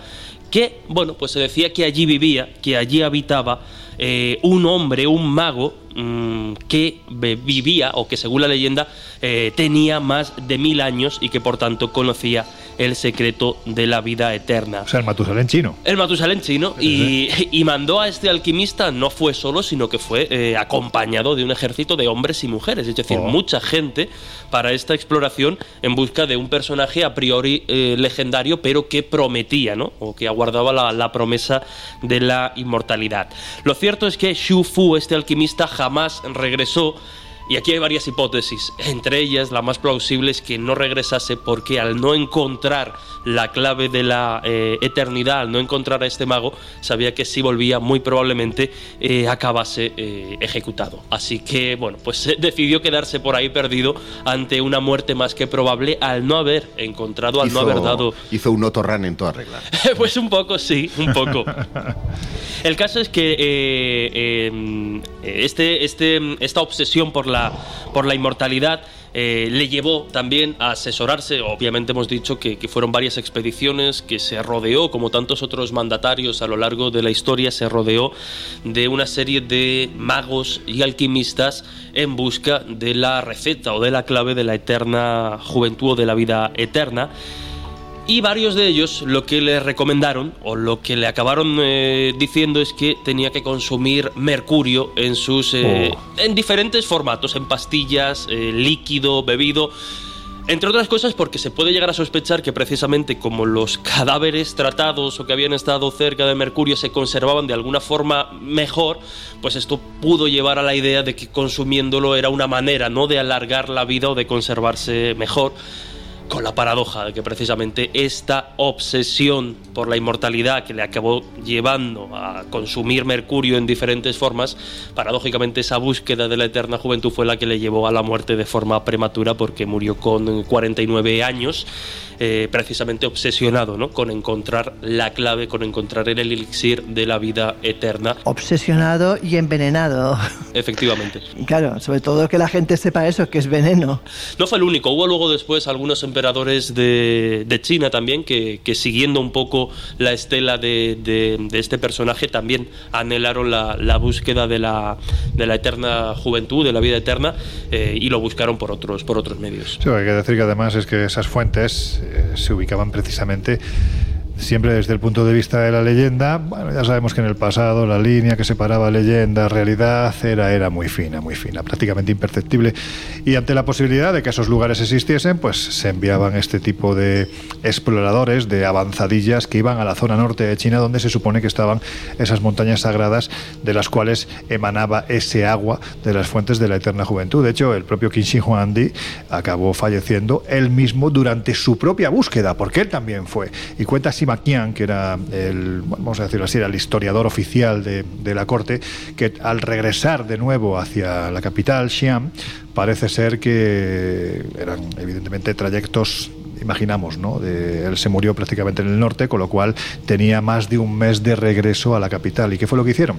que, bueno, pues se decía que allí vivía, que allí habitaba eh, un hombre, un mago, mmm, que vivía, o que según la leyenda, eh, tenía más de mil años y que por tanto conocía el secreto de la vida eterna. O sea, el Matusalén chino. El Matusalén chino. Y, y, mandó a este alquimista, no fue solo, sino que fue eh, acompañado de un ejército de hombres y mujeres. Es decir, Oh. mucha gente para esta exploración en busca de un personaje a priori eh, legendario, pero que prometía, ¿no? O que aguardaba la, la promesa de la inmortalidad. Lo cierto es que Xu Fu, este alquimista, jamás regresó. Y aquí hay varias hipótesis. Entre ellas, la más plausible es que no regresase porque al no encontrar la clave de la eh, eternidad, al no encontrar a este mago, sabía que si volvía, muy probablemente eh, acabase eh, ejecutado. Así que, bueno, pues decidió quedarse por ahí perdido ante una muerte más que probable al no haber encontrado, al no haber dado hizo un otorran en toda regla. pues un poco, sí, un poco. El caso es que eh, este, este, esta obsesión por la, por la inmortalidad eh, le llevó también a asesorarse. Obviamente hemos dicho que, que fueron varias expediciones, que se rodeó, como tantos otros mandatarios a lo largo de la historia, se rodeó de una serie de magos y alquimistas en busca de la receta o de la clave de la eterna juventud o de la vida eterna. Y varios de ellos lo que le recomendaron o lo que le acabaron eh, diciendo es que tenía que consumir mercurio en sus eh, en diferentes formatos, en pastillas, eh, líquido, bebido. Entre otras cosas porque se puede llegar a sospechar que precisamente como los cadáveres tratados o que habían estado cerca de Mercurio se conservaban de alguna forma mejor, pues esto pudo llevar a la idea de que consumiéndolo era una manera no de alargar la vida o de conservarse mejor. Con la paradoja de que precisamente esta obsesión por la inmortalidad que le acabó llevando a consumir mercurio en diferentes formas, paradójicamente esa búsqueda de la eterna juventud fue la que le llevó a la muerte de forma prematura porque murió con 49 años, eh, precisamente obsesionado ¿no? con encontrar la clave, con encontrar el elixir de la vida eterna. Obsesionado y envenenado. Efectivamente. Claro, sobre todo que la gente sepa eso, que es veneno. No fue el único, hubo luego después algunos emperadores de, China también que, siguiendo un poco la estela de, este personaje también anhelaron la, la búsqueda de la, de la, eterna juventud, de la vida eterna eh, y lo buscaron por otros, por otros medios. Hay que decir que además es que esas fuentes eh, se ubicaban precisamente siempre desde el punto de vista de la leyenda, bueno, ya sabemos que en el pasado la línea que separaba leyenda, realidad, era, era muy fina, muy fina, prácticamente imperceptible. Y ante la posibilidad de que esos lugares existiesen, pues se enviaban este tipo de exploradores, de avanzadillas que iban a la zona norte de China, donde se supone que estaban esas montañas sagradas de las cuales emanaba ese agua de las fuentes de la eterna juventud. De hecho, el propio Qin Huangdi acabó falleciendo él mismo durante su propia búsqueda, porque él también fue. Y cuenta así Que era el, vamos a decirlo así, era el historiador oficial de, de, la corte, que al regresar de nuevo hacia la capital, Xi'an, parece ser que eran evidentemente trayectos imaginamos, ¿no? De, él se murió prácticamente en el norte, con lo cual tenía más de un mes de regreso a la capital. ¿Y qué fue lo que hicieron?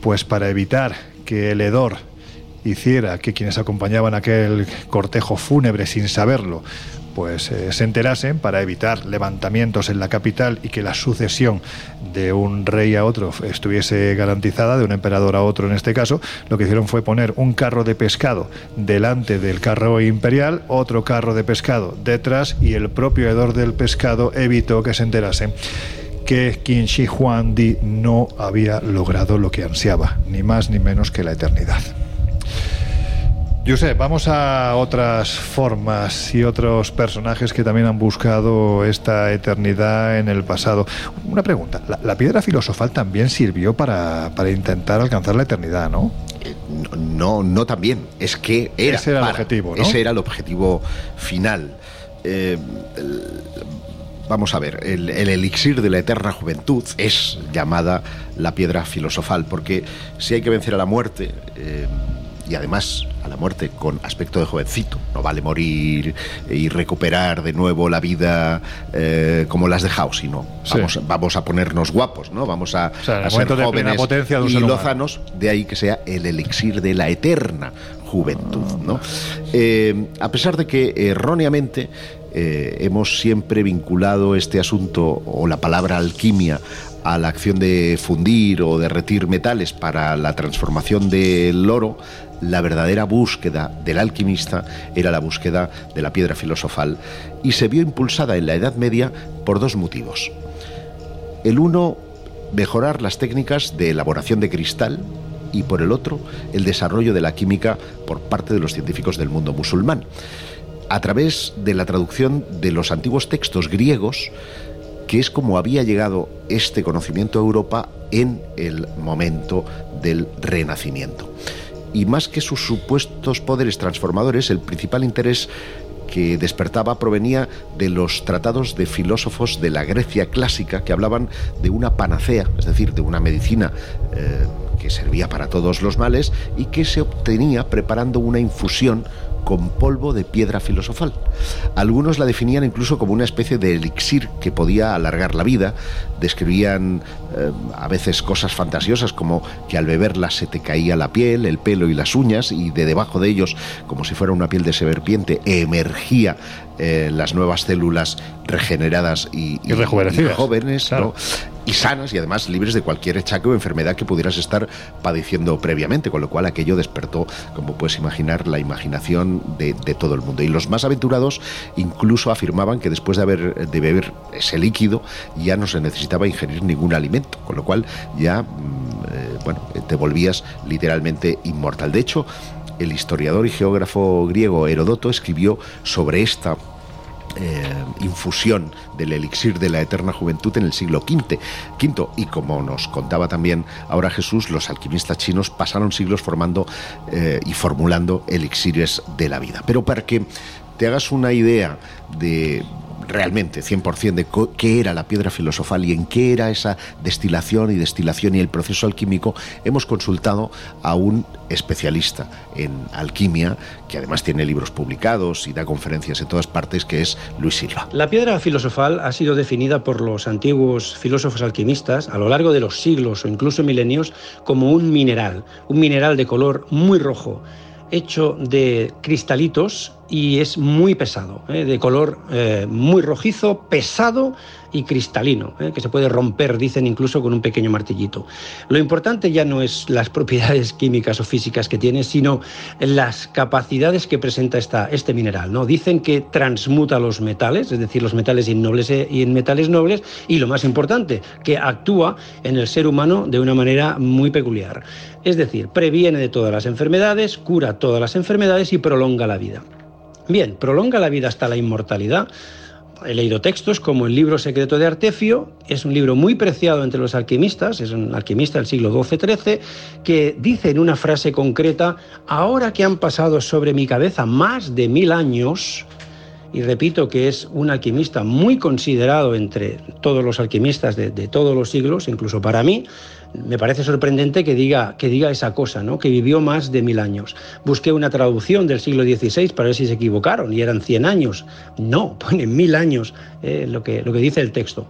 Pues para evitar que el hedor hiciera que quienes acompañaban aquel cortejo fúnebre sin saberlo pues eh, se enterasen para evitar levantamientos en la capital y que la sucesión de un rey a otro estuviese garantizada, de un emperador a otro en este caso, lo que hicieron fue poner un carro de pescado delante del carro imperial, otro carro de pescado detrás y el propio hedor del pescado evitó que se enterasen que Qin Shi Huangdi no había logrado lo que ansiaba, ni más ni menos que la eternidad. Josep, vamos a otras formas y otros personajes que también han buscado esta eternidad en el pasado. Una pregunta, la, la piedra filosofal también sirvió para, para, intentar alcanzar la eternidad, ¿no? No, no también, es que era, ese era para, el objetivo, ¿no? Ese era el objetivo final. Eh, el, vamos a ver, el, el, elixir de la eterna juventud es llamada la piedra filosofal, porque si hay que vencer a la muerte, eh, y además a la muerte con aspecto de jovencito. No vale morir y recuperar de nuevo la vida eh, como las dejado, sino vamos, sí. vamos a ponernos guapos, ¿no? Vamos a, o sea, a ser jóvenes potencia de y lozanos, de ahí que sea el elixir de la eterna juventud, ¿no? Eh, a pesar de que erróneamente eh, hemos siempre vinculado este asunto o la palabra alquimia a la acción de fundir o derretir metales para la transformación del oro, la verdadera búsqueda del alquimista era la búsqueda de la piedra filosofal y se vio impulsada en la Edad Media por dos motivos. El uno, mejorar las técnicas de elaboración de cristal y por el otro, el desarrollo de la química por parte de los científicos del mundo musulmán. A través de la traducción de los antiguos textos griegos, que es como había llegado este conocimiento a Europa en el momento del Renacimiento. Y más que sus supuestos poderes transformadores, el principal interés que despertaba provenía de los tratados de filósofos de la Grecia clásica que hablaban de una panacea, es decir, de una medicina eh, que servía para todos los males y que se obtenía preparando una infusión con polvo de piedra filosofal. Algunos la definían incluso como una especie de elixir que podía alargar la vida. Describían eh, a veces cosas fantasiosas como que al beberla se te caía la piel, el pelo y las uñas y de debajo de ellos, como si fuera una piel de serpiente, emergía eh, las nuevas células regeneradas y, y, y rejuvenecidas. Y jóvenes, claro. ¿no? y sanas y además libres de cualquier achaque o enfermedad que pudieras estar padeciendo previamente, con lo cual aquello despertó, como puedes imaginar, la imaginación de, de todo el mundo. Y los más aventurados incluso afirmaban que después de, haber, de beber ese líquido ya no se necesitaba ingerir ningún alimento, con lo cual ya, eh, bueno, te volvías literalmente inmortal. De hecho, el historiador y geógrafo griego Herodoto escribió sobre esta eh, infusión del elixir de la eterna juventud en el siglo V. V. Y como nos contaba también ahora Jesús, los alquimistas chinos pasaron siglos formando eh, y formulando elixires de la vida. Pero para que te hagas una idea de realmente 100% de qué era la piedra filosofal y en qué era esa destilación y destilación y el proceso alquímico, hemos consultado a un especialista en alquimia, que además tiene libros publicados y da conferencias en todas partes, que es Luis Silva. La piedra filosofal ha sido definida por los antiguos filósofos alquimistas a lo largo de los siglos o incluso milenios como un mineral, un mineral de color muy rojo hecho de cristalitos y es muy pesado, ¿eh? de color eh, muy rojizo, pesado y cristalino, ¿eh? que se puede romper, dicen incluso con un pequeño martillito. Lo importante ya no es las propiedades químicas o físicas que tiene, sino las capacidades que presenta esta, este mineral. ¿no? Dicen que transmuta los metales, es decir, los metales innobles y en metales nobles, y lo más importante, que actúa en el ser humano de una manera muy peculiar. Es decir, previene de todas las enfermedades, cura todas las enfermedades y prolonga la vida. Bien, prolonga la vida hasta la inmortalidad. He leído textos como el libro secreto de Artefio, es un libro muy preciado entre los alquimistas, es un alquimista del siglo XII-XIII, que dice en una frase concreta, ahora que han pasado sobre mi cabeza más de mil años, y repito que es un alquimista muy considerado entre todos los alquimistas de, todos los siglos, incluso para mí, me parece sorprendente que diga, que diga esa cosa, ¿no? que vivió más de mil años. Busqué una traducción del siglo XVI para ver si se equivocaron y eran 100 años. No, ponen mil años eh, lo, que, lo que dice el texto.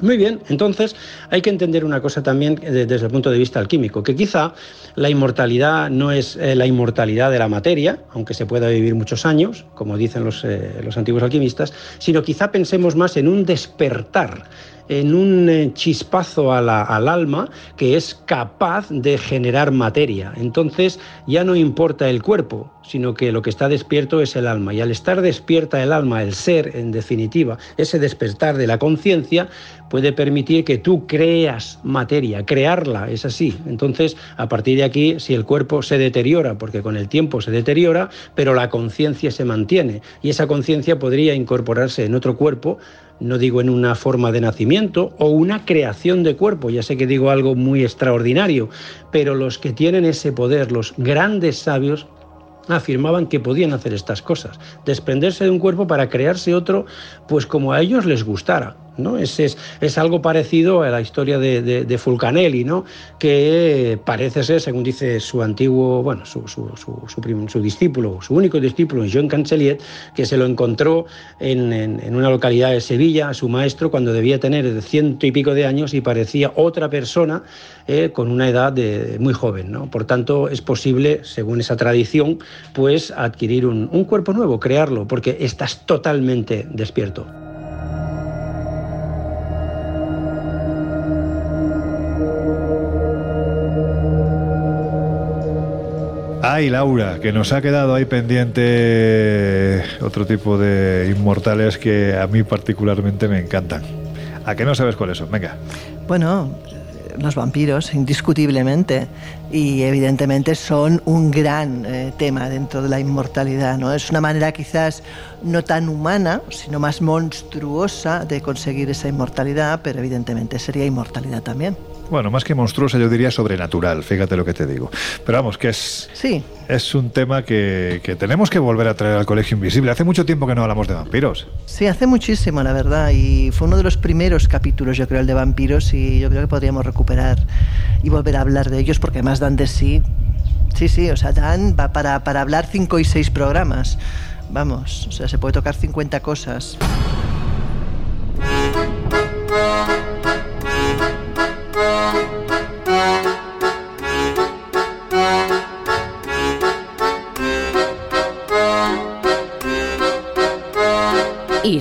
Muy bien, entonces hay que entender una cosa también desde el punto de vista alquímico, que quizá la inmortalidad no es eh, la inmortalidad de la materia, aunque se pueda vivir muchos años, como dicen los, eh, los antiguos alquimistas, sino quizá pensemos más en un despertar en un eh, chispazo al alma que es capaz de generar materia. Entonces ya no importa el cuerpo, sino que lo que está despierto es el alma. Y al estar despierta el alma, el ser, en definitiva, ese despertar de la conciencia, puede permitir que tú creas materia, crearla, es así. Entonces, a partir de aquí, si el cuerpo se deteriora, porque con el tiempo se deteriora, pero la conciencia se mantiene, y esa conciencia podría incorporarse en otro cuerpo, no digo en una forma de nacimiento o una creación de cuerpo, ya sé que digo algo muy extraordinario, pero los que tienen ese poder, los grandes sabios, afirmaban que podían hacer estas cosas, desprenderse de un cuerpo para crearse otro, pues como a ellos les gustara. Es, algo parecido a la historia de, Fulcanelli, ¿no? que parece ser, según dice su antiguo, bueno, su, su, su, discípulo, su único discípulo, Jean Canceliet, que se lo encontró en, una localidad de Sevilla, a su maestro, cuando debía tener ciento y pico de años y parecía otra persona eh, con una edad muy joven. Por tanto, es posible, según esa tradición, pues adquirir un cuerpo nuevo, crearlo, porque estás totalmente despierto. Ay, Laura, que nos ha quedado ahí pendiente otro tipo de inmortales que a mí particularmente me encantan. ¿A qué no sabes cuáles son? Venga. Bueno, los vampiros, indiscutiblemente, y evidentemente son un gran eh, tema dentro de la inmortalidad. ¿no? Es una manera quizás no tan humana, sino más monstruosa de conseguir esa inmortalidad, pero evidentemente sería inmortalidad también. Bueno, más que monstruosa, yo diría sobrenatural, fíjate lo que te digo. Pero vamos, que es, sí. es un tema que, que tenemos que volver a traer al Colegio Invisible. Hace mucho tiempo que no hablamos de vampiros. Sí, hace muchísimo, la verdad. Y fue uno de los primeros capítulos, yo creo, el de vampiros. Y yo creo que podríamos recuperar y volver a hablar de ellos, porque además dan de sí. Sí, sí, o sea, dan para, para hablar cinco y seis programas. Vamos, o sea, se puede tocar 50 cosas.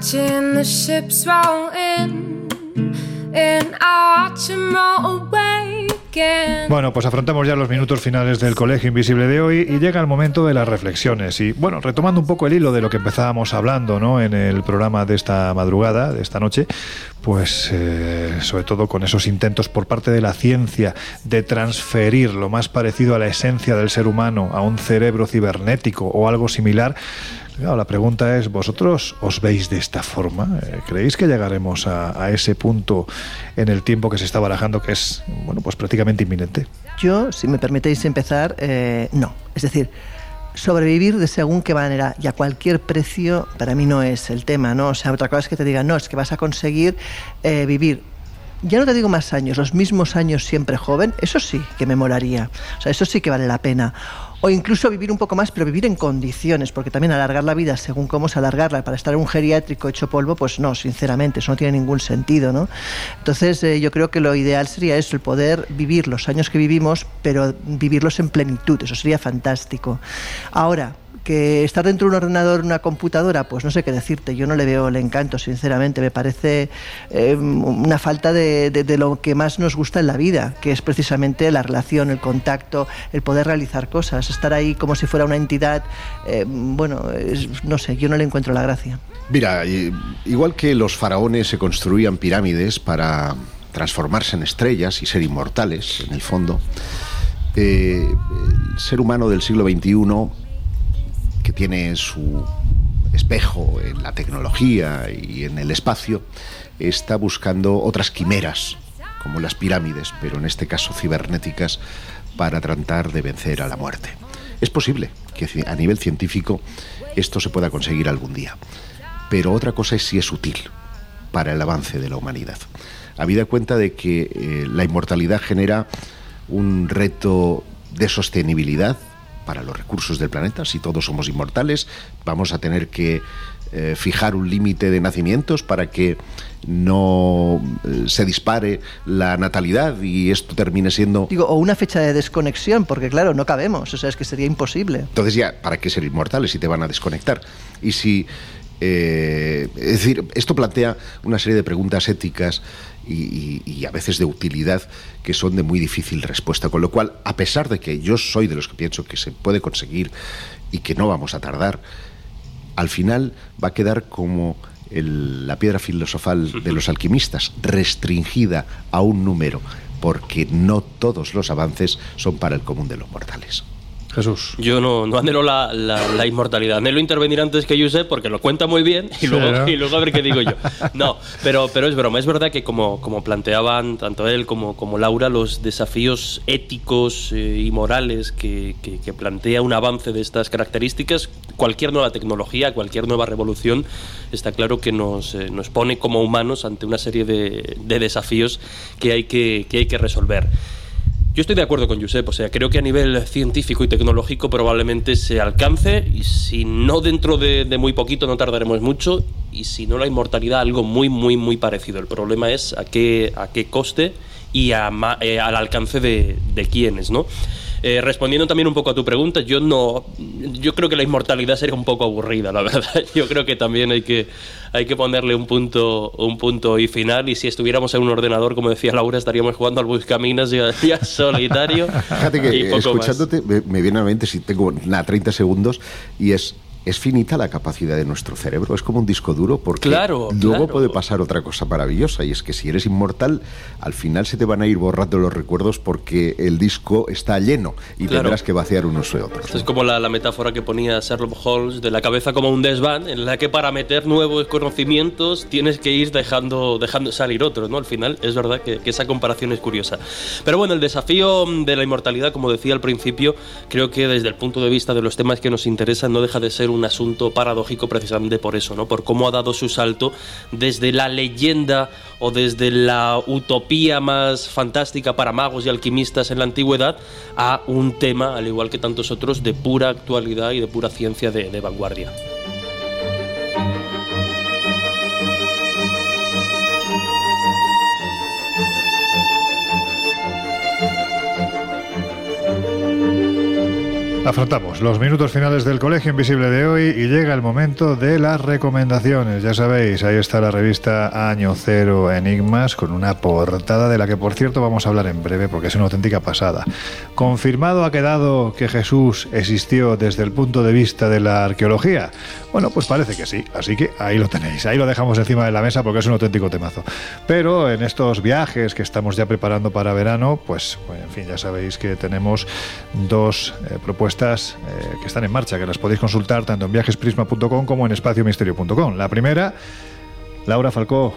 Watching the ships roll in, and I watch them roll away. Bueno, pues afrontamos ya los minutos finales del Colegio Invisible de hoy y llega el momento de las reflexiones. Y bueno, retomando un poco el hilo de lo que empezábamos hablando ¿no? en el programa de esta madrugada, de esta noche, pues eh, sobre todo con esos intentos por parte de la ciencia de transferir lo más parecido a la esencia del ser humano a un cerebro cibernético o algo similar, la pregunta es, ¿vosotros os veis de esta forma? Eh, ¿Creéis que llegaremos a, ese punto en el tiempo que se está barajando, que es bueno, pues prácticamente inminente? Yo, si me permitéis empezar, eh, no. Es decir, sobrevivir de según qué manera y a cualquier precio para mí no es el tema, ¿no? O sea, otra cosa es que te digan, no, es que vas a conseguir eh, vivir ya no te digo más años, los mismos años siempre joven, eso sí que me molaría. O sea, eso sí que vale la pena o incluso vivir un poco más, pero vivir en condiciones, porque también alargar la vida según cómo se alargarla para estar en un geriátrico hecho polvo, pues no, sinceramente, eso no tiene ningún sentido, ¿no? Entonces eh, yo creo que lo ideal sería eso, el poder vivir los años que vivimos, pero vivirlos en plenitud, eso sería fantástico. Ahora, que estar dentro de un ordenador, una computadora, pues no sé qué decirte, yo no le veo el encanto, sinceramente, me parece eh, una falta de, lo que más nos gusta en la vida, que es precisamente la relación, el contacto, el poder realizar cosas, estar ahí como si fuera una entidad, eh, bueno, no sé, yo no le encuentro la gracia. Mira, igual que los faraones se construían pirámides para transformarse en estrellas y ser inmortales, en el fondo, eh, el ser humano del siglo XXI que tiene su espejo en la tecnología y en el espacio, está buscando otras quimeras, como las pirámides, pero en este caso cibernéticas, para tratar de vencer a la muerte. Es posible que a nivel científico esto se pueda conseguir algún día, pero otra cosa es si es útil para el avance de la humanidad. Habida cuenta de que eh, la inmortalidad genera un reto de sostenibilidad para los recursos del planeta. Si todos somos inmortales, vamos a tener que eh, fijar un límite de nacimientos para que no eh, se dispare la natalidad y esto termine siendo... Digo, o una fecha de desconexión, porque claro, no cabemos, o sea, es que sería imposible. Entonces ya, ¿para qué ser inmortales si te van a desconectar? Y si... Eh, es decir, esto plantea una serie de preguntas éticas y, a veces de utilidad que son de muy difícil respuesta. Con lo cual, a pesar de que yo soy de los que pienso que se puede conseguir y que no vamos a tardar, al final va a quedar como la piedra filosofal de los alquimistas, restringida a un número, porque no todos los avances son para el común de los mortales. Jesús. Yo no, no anhelo la, la, inmortalidad. Anhelo intervenir antes que Josep porque lo cuenta muy bien y, luego, y luego a ver qué digo yo. No, pero, pero es broma. Es verdad que como, como planteaban tanto él como, como Laura, los desafíos éticos eh, y morales que, que, plantea un avance de estas características, cualquier nueva tecnología, cualquier nueva revolución, está claro que nos, eh, nos pone como humanos ante una serie de, de desafíos que hay que, que hay que resolver. Yo estoy de acuerdo con Josep, o sea, creo que a nivel científico y tecnológico probablemente se alcance y si no dentro de, muy poquito no tardaremos mucho y si no la inmortalidad algo muy, muy, muy parecido. El problema es a qué, a qué coste y eh, al alcance de, de quiénes, ¿no? Eh, respondiendo también un poco a tu pregunta, yo no, yo creo que la inmortalidad sería un poco aburrida, la verdad. Yo creo que también hay que, hay que ponerle un punto, un punto y final. Y si estuviéramos en un ordenador, como decía Laura, estaríamos jugando al Buscaminas ya, ya solitario. Fíjate que escuchándote me, me, viene a la mente si tengo nada, 30 segundos y es es finita la capacidad de nuestro cerebro, es como un disco duro, porque luego puede pasar otra cosa maravillosa, y es que si eres inmortal, al final se te van a ir borrando los recuerdos porque el disco está lleno y tendrás que vaciar unos y otros. es como la, metáfora que ponía Sherlock Holmes de la cabeza como un desván, en la que para meter nuevos conocimientos tienes que ir dejando, dejando salir otros, ¿no? Al final es verdad que, que esa comparación es curiosa. Pero bueno, el desafío de la inmortalidad, como decía al principio, creo que desde el punto de vista de los temas que nos interesan no deja de ser un asunto paradójico precisamente por eso, ¿no? Por cómo ha dado su salto desde la leyenda o desde la utopía más fantástica para magos y alquimistas en la antigüedad a un tema, al igual que tantos otros, de pura actualidad y de pura ciencia de vanguardia. Afrontamos los minutos finales del Colegio Invisible de hoy y llega el momento de las recomendaciones. Ya sabéis, ahí está la revista Año Cero Enigmas con una portada de la que por cierto vamos a hablar en breve porque es una auténtica pasada. ¿Confirmado ha quedado que Jesús existió desde el punto de vista de la arqueología? Bueno, pues parece que sí, así que ahí lo tenéis, ahí lo dejamos encima de la mesa porque es un auténtico temazo. Pero en estos viajes que estamos ya preparando para verano, pues en fin, ya sabéis que tenemos dos eh, propuestas eh, que están en marcha, que las podéis consultar tanto en viajesprisma.com como en espaciomisterio.com. La primera, Laura Falcó,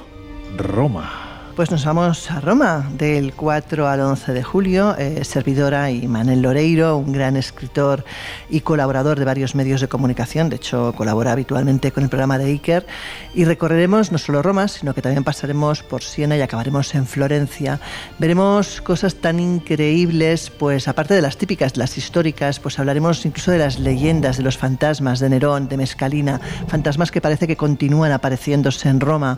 Roma. Pues nos vamos a Roma del 4 al 11 de julio. Eh, servidora y Manel Loreiro, un gran escritor y colaborador de varios medios de comunicación. De hecho, colabora habitualmente con el programa de Iker. Y recorreremos no solo Roma, sino que también pasaremos por Siena y acabaremos en Florencia. Veremos cosas tan increíbles, pues aparte de las típicas, las históricas, pues hablaremos incluso de las leyendas, de los fantasmas de Nerón, de Mescalina, fantasmas que parece que continúan apareciéndose en Roma.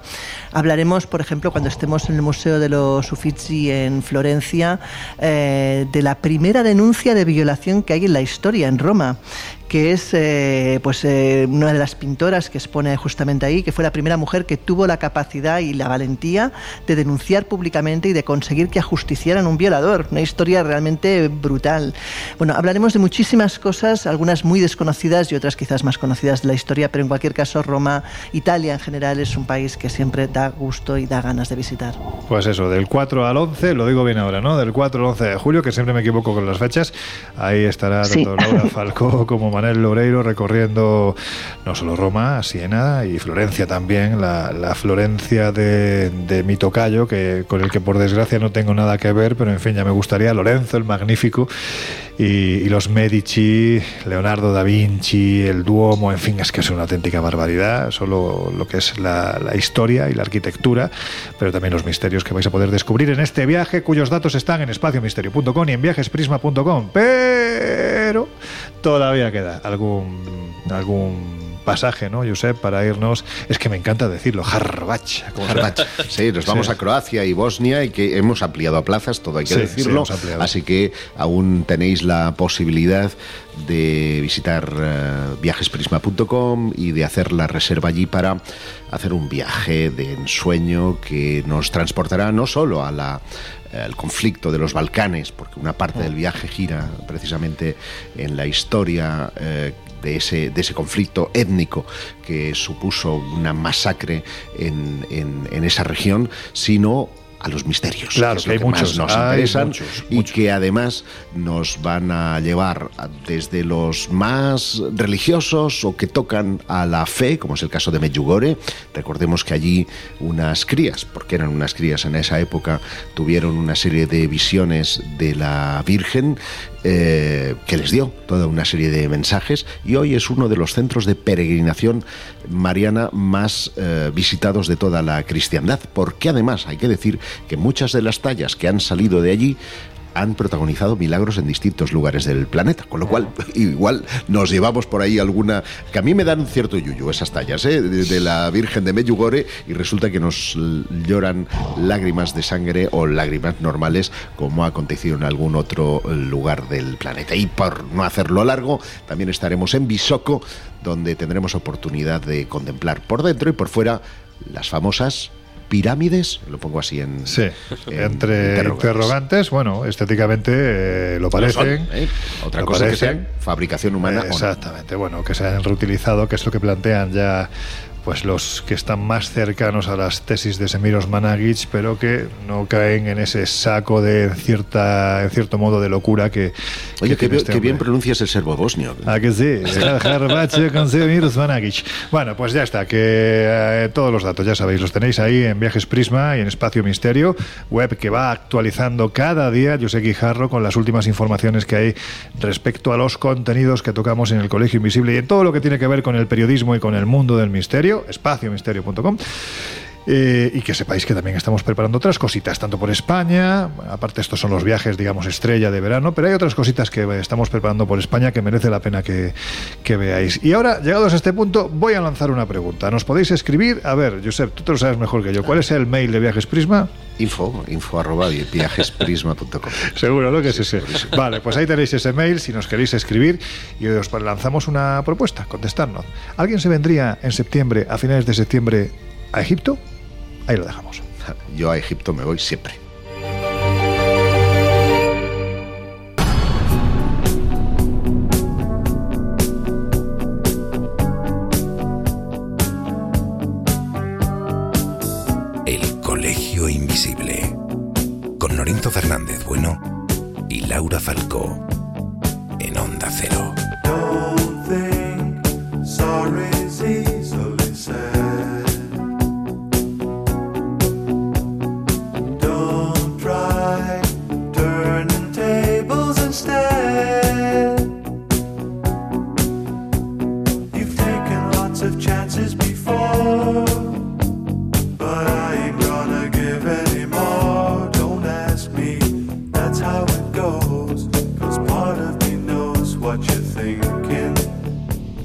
Hablaremos, por ejemplo, cuando estemos en el Museo de los Uffizi en Florencia eh, de la primera denuncia de violación que hay en la historia en Roma que es eh, pues eh, una de las pintoras que expone justamente ahí, que fue la primera mujer que tuvo la capacidad y la valentía de denunciar públicamente y de conseguir que ajusticiaran un violador. Una historia realmente brutal. Bueno, hablaremos de muchísimas cosas, algunas muy desconocidas y otras quizás más conocidas de la historia, pero en cualquier caso Roma, Italia en general es un país que siempre da gusto y da ganas de visitar. Pues eso, del 4 al 11, lo digo bien ahora, ¿no? Del 4 al 11 de julio, que siempre me equivoco con las fechas, ahí estará tanto Laura Falcó como Manel Loreiro recorriendo no solo Roma, Siena y Florencia también, la, Florencia de, de, mi tocayo, que, con el que por desgracia no tengo nada que ver, pero en fin, ya me gustaría, Lorenzo el Magnífico y, los Medici, Leonardo da Vinci, el Duomo, en fin, es que es una auténtica barbaridad, solo lo que es la, historia y la arquitectura, pero también los misterios que vais a poder descubrir en este viaje, cuyos datos están en espaciomisterio.com y en viajesprisma.com. Pero todavía queda algún, algún pasaje, ¿no, Josep, para irnos? Es que me encanta decirlo, Harbach. Sí, nos vamos a Croacia y Bosnia y que hemos ampliado a plazas, todo hay que decirlo. así que aún tenéis la posibilidad de visitar uh, viajesprisma.com y de hacer la reserva allí para hacer un viaje de ensueño que nos transportará no solo a la el conflicto de los Balcanes, porque una parte del viaje gira precisamente en la historia eh, de, ese, de ese conflicto étnico que supuso una masacre en, en, en esa región, sino a los misterios. Claro, que, hay muchos, nos interesan y que además nos van a llevar desde los más religiosos o que tocan a la fe, como es el caso de Medjugorje. Recordemos que allí unas crías, porque eran unas crías en esa época, tuvieron una serie de visiones de la Virgen eh, que les dio toda una serie de mensajes y hoy es uno de los centros de peregrinación mariana más eh, visitados de toda la cristiandad, porque además hay que decir que muchas de las tallas que han salido de allí han protagonizado milagros en distintos lugares del planeta, con lo cual igual nos llevamos por ahí alguna que a mí me dan cierto yuyu esas tallas ¿eh? de, la Virgen de Medjugorje y resulta que nos lloran lágrimas de sangre o lágrimas normales como ha acontecido en algún otro lugar del planeta. Y por no hacerlo largo, también estaremos en Bisoko, donde tendremos oportunidad de contemplar por dentro y por fuera las famosas pirámides, lo pongo así en. Sí, entre interrogantes. bueno, estéticamente eh, lo parecen. ¿eh? Otra cosa que sean fabricación humana. exactamente, bueno, que se hayan reutilizado, que es lo que plantean ya pues los que están más cercanos a las tesis de Semiros Managic, pero que no caen en ese saco de cierta, en cierto modo de locura que. Oye, que, este bien pronuncias el serbo bosnio. Ah, que sí, con Semiros Managic. Bueno, pues ya está, que eh, todos los datos, ya sabéis, los tenéis ahí en Viajes Prisma y en Espacio Misterio, web que va actualizando cada día, José Guijarro, con las últimas informaciones que hay respecto a los contenidos que tocamos en el Colegio Invisible y en todo lo que tiene que ver con el periodismo y con el mundo del misterio espaciomisterio.com. Eh, y que sepáis que también estamos preparando otras cositas, tanto por España, aparte estos son los viajes, digamos, estrella de verano, pero hay otras cositas que estamos preparando por España que merece la pena que, que veáis. Y ahora, llegados a este punto, voy a lanzar una pregunta. Nos podéis escribir, a ver, Josep, tú te lo sabes mejor que yo, ¿cuál es el mail de Viajes Prisma? Info, info arroba viajesprisma.com. Seguro, ¿no? Que es ese. Vale, pues ahí tenéis ese mail si nos queréis escribir y os lanzamos una propuesta, contestarnos. ¿Alguien se vendría en septiembre, a finales de septiembre, a Egipto? Ahí lo dejamos. Yo a Egipto me voy siempre. El Colegio Invisible. Con Lorenzo Fernández Bueno y Laura Falcó. En Onda Cero. Don't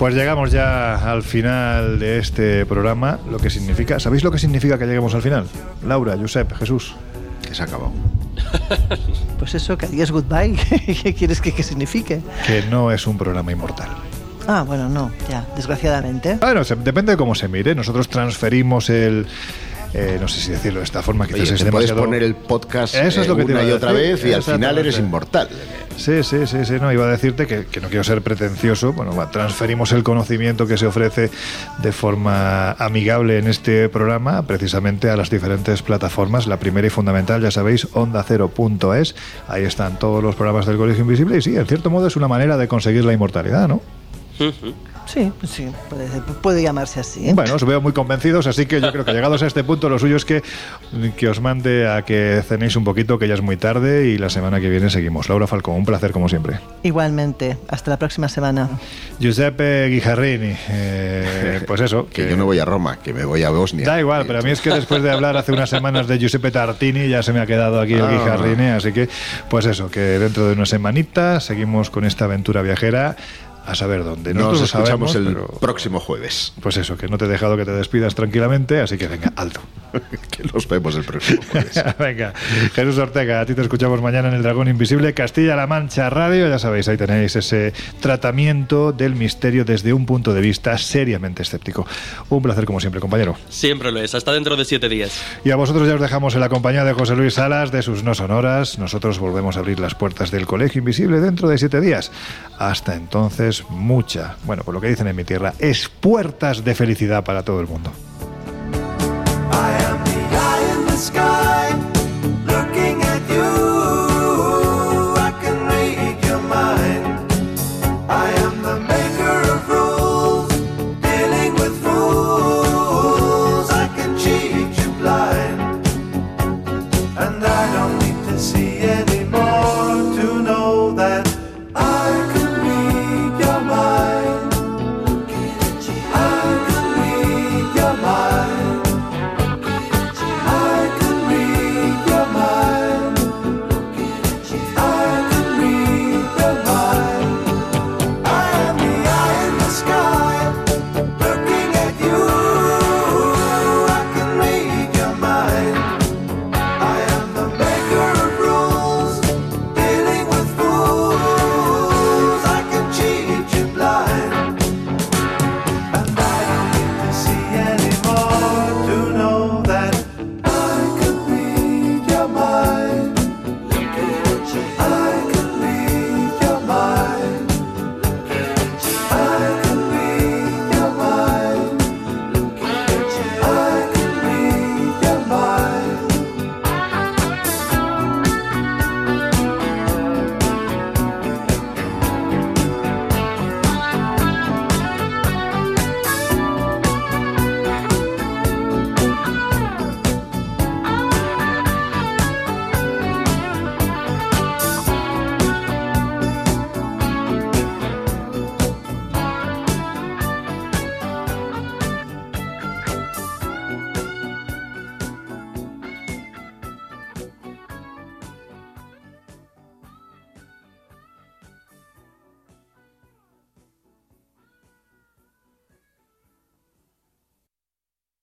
Pues llegamos ya al final de este programa, lo que significa, ¿sabéis lo que significa que lleguemos al final? Laura, Josep, Jesús. Que se ha acabado. Pues eso, que digas goodbye. ¿Qué quieres que, que signifique? Que no es un programa inmortal. Ah, bueno, no, ya, desgraciadamente. Bueno, se- depende de cómo se mire. Nosotros transferimos el. Eh, no sé si decirlo de esta forma, quizás Oye, es te puedes demasiado- poner el podcast Eso es eh, lo que te una y otra decir. vez y al final eres inmortal. Sí, sí, sí, sí, no, iba a decirte que, que no quiero ser pretencioso, bueno, va, transferimos el conocimiento que se ofrece de forma amigable en este programa precisamente a las diferentes plataformas. La primera y fundamental, ya sabéis, ondacero.es, ahí están todos los programas del Colegio Invisible y sí, en cierto modo es una manera de conseguir la inmortalidad, ¿no? Sí, pues sí, puede, puede llamarse así. ¿eh? Bueno, os veo muy convencidos, así que yo creo que llegados a este punto, lo suyo es que, que os mande a que cenéis un poquito, que ya es muy tarde y la semana que viene seguimos. Laura Falcón, un placer como siempre. Igualmente, hasta la próxima semana. Giuseppe Guijarrini, eh, pues eso. Que yo no voy a Roma, que me voy a Bosnia. Da igual, pero a mí es que después de hablar hace unas semanas de Giuseppe Tartini ya se me ha quedado aquí el Ah. Guijarrini, así que pues eso, que dentro de una semanita seguimos con esta aventura viajera a saber dónde. Nos Nosotros lo escuchamos sabemos, el pero- próximo jueves. Pues eso, que no te he dejado que te despidas tranquilamente, así que venga, alto. que nos vemos el próximo jueves. venga, Jesús Ortega, a ti te escuchamos mañana en el Dragón Invisible, Castilla-La Mancha Radio, ya sabéis, ahí tenéis ese tratamiento del misterio desde un punto de vista seriamente escéptico. Un placer como siempre, compañero. Siempre lo es, hasta dentro de siete días. Y a vosotros ya os dejamos en la compañía de José Luis Salas, de sus no sonoras. Nosotros volvemos a abrir las puertas del Colegio Invisible dentro de siete días. Hasta entonces, mucha, bueno, por lo que dicen en mi tierra, es puertas de felicidad para todo el mundo.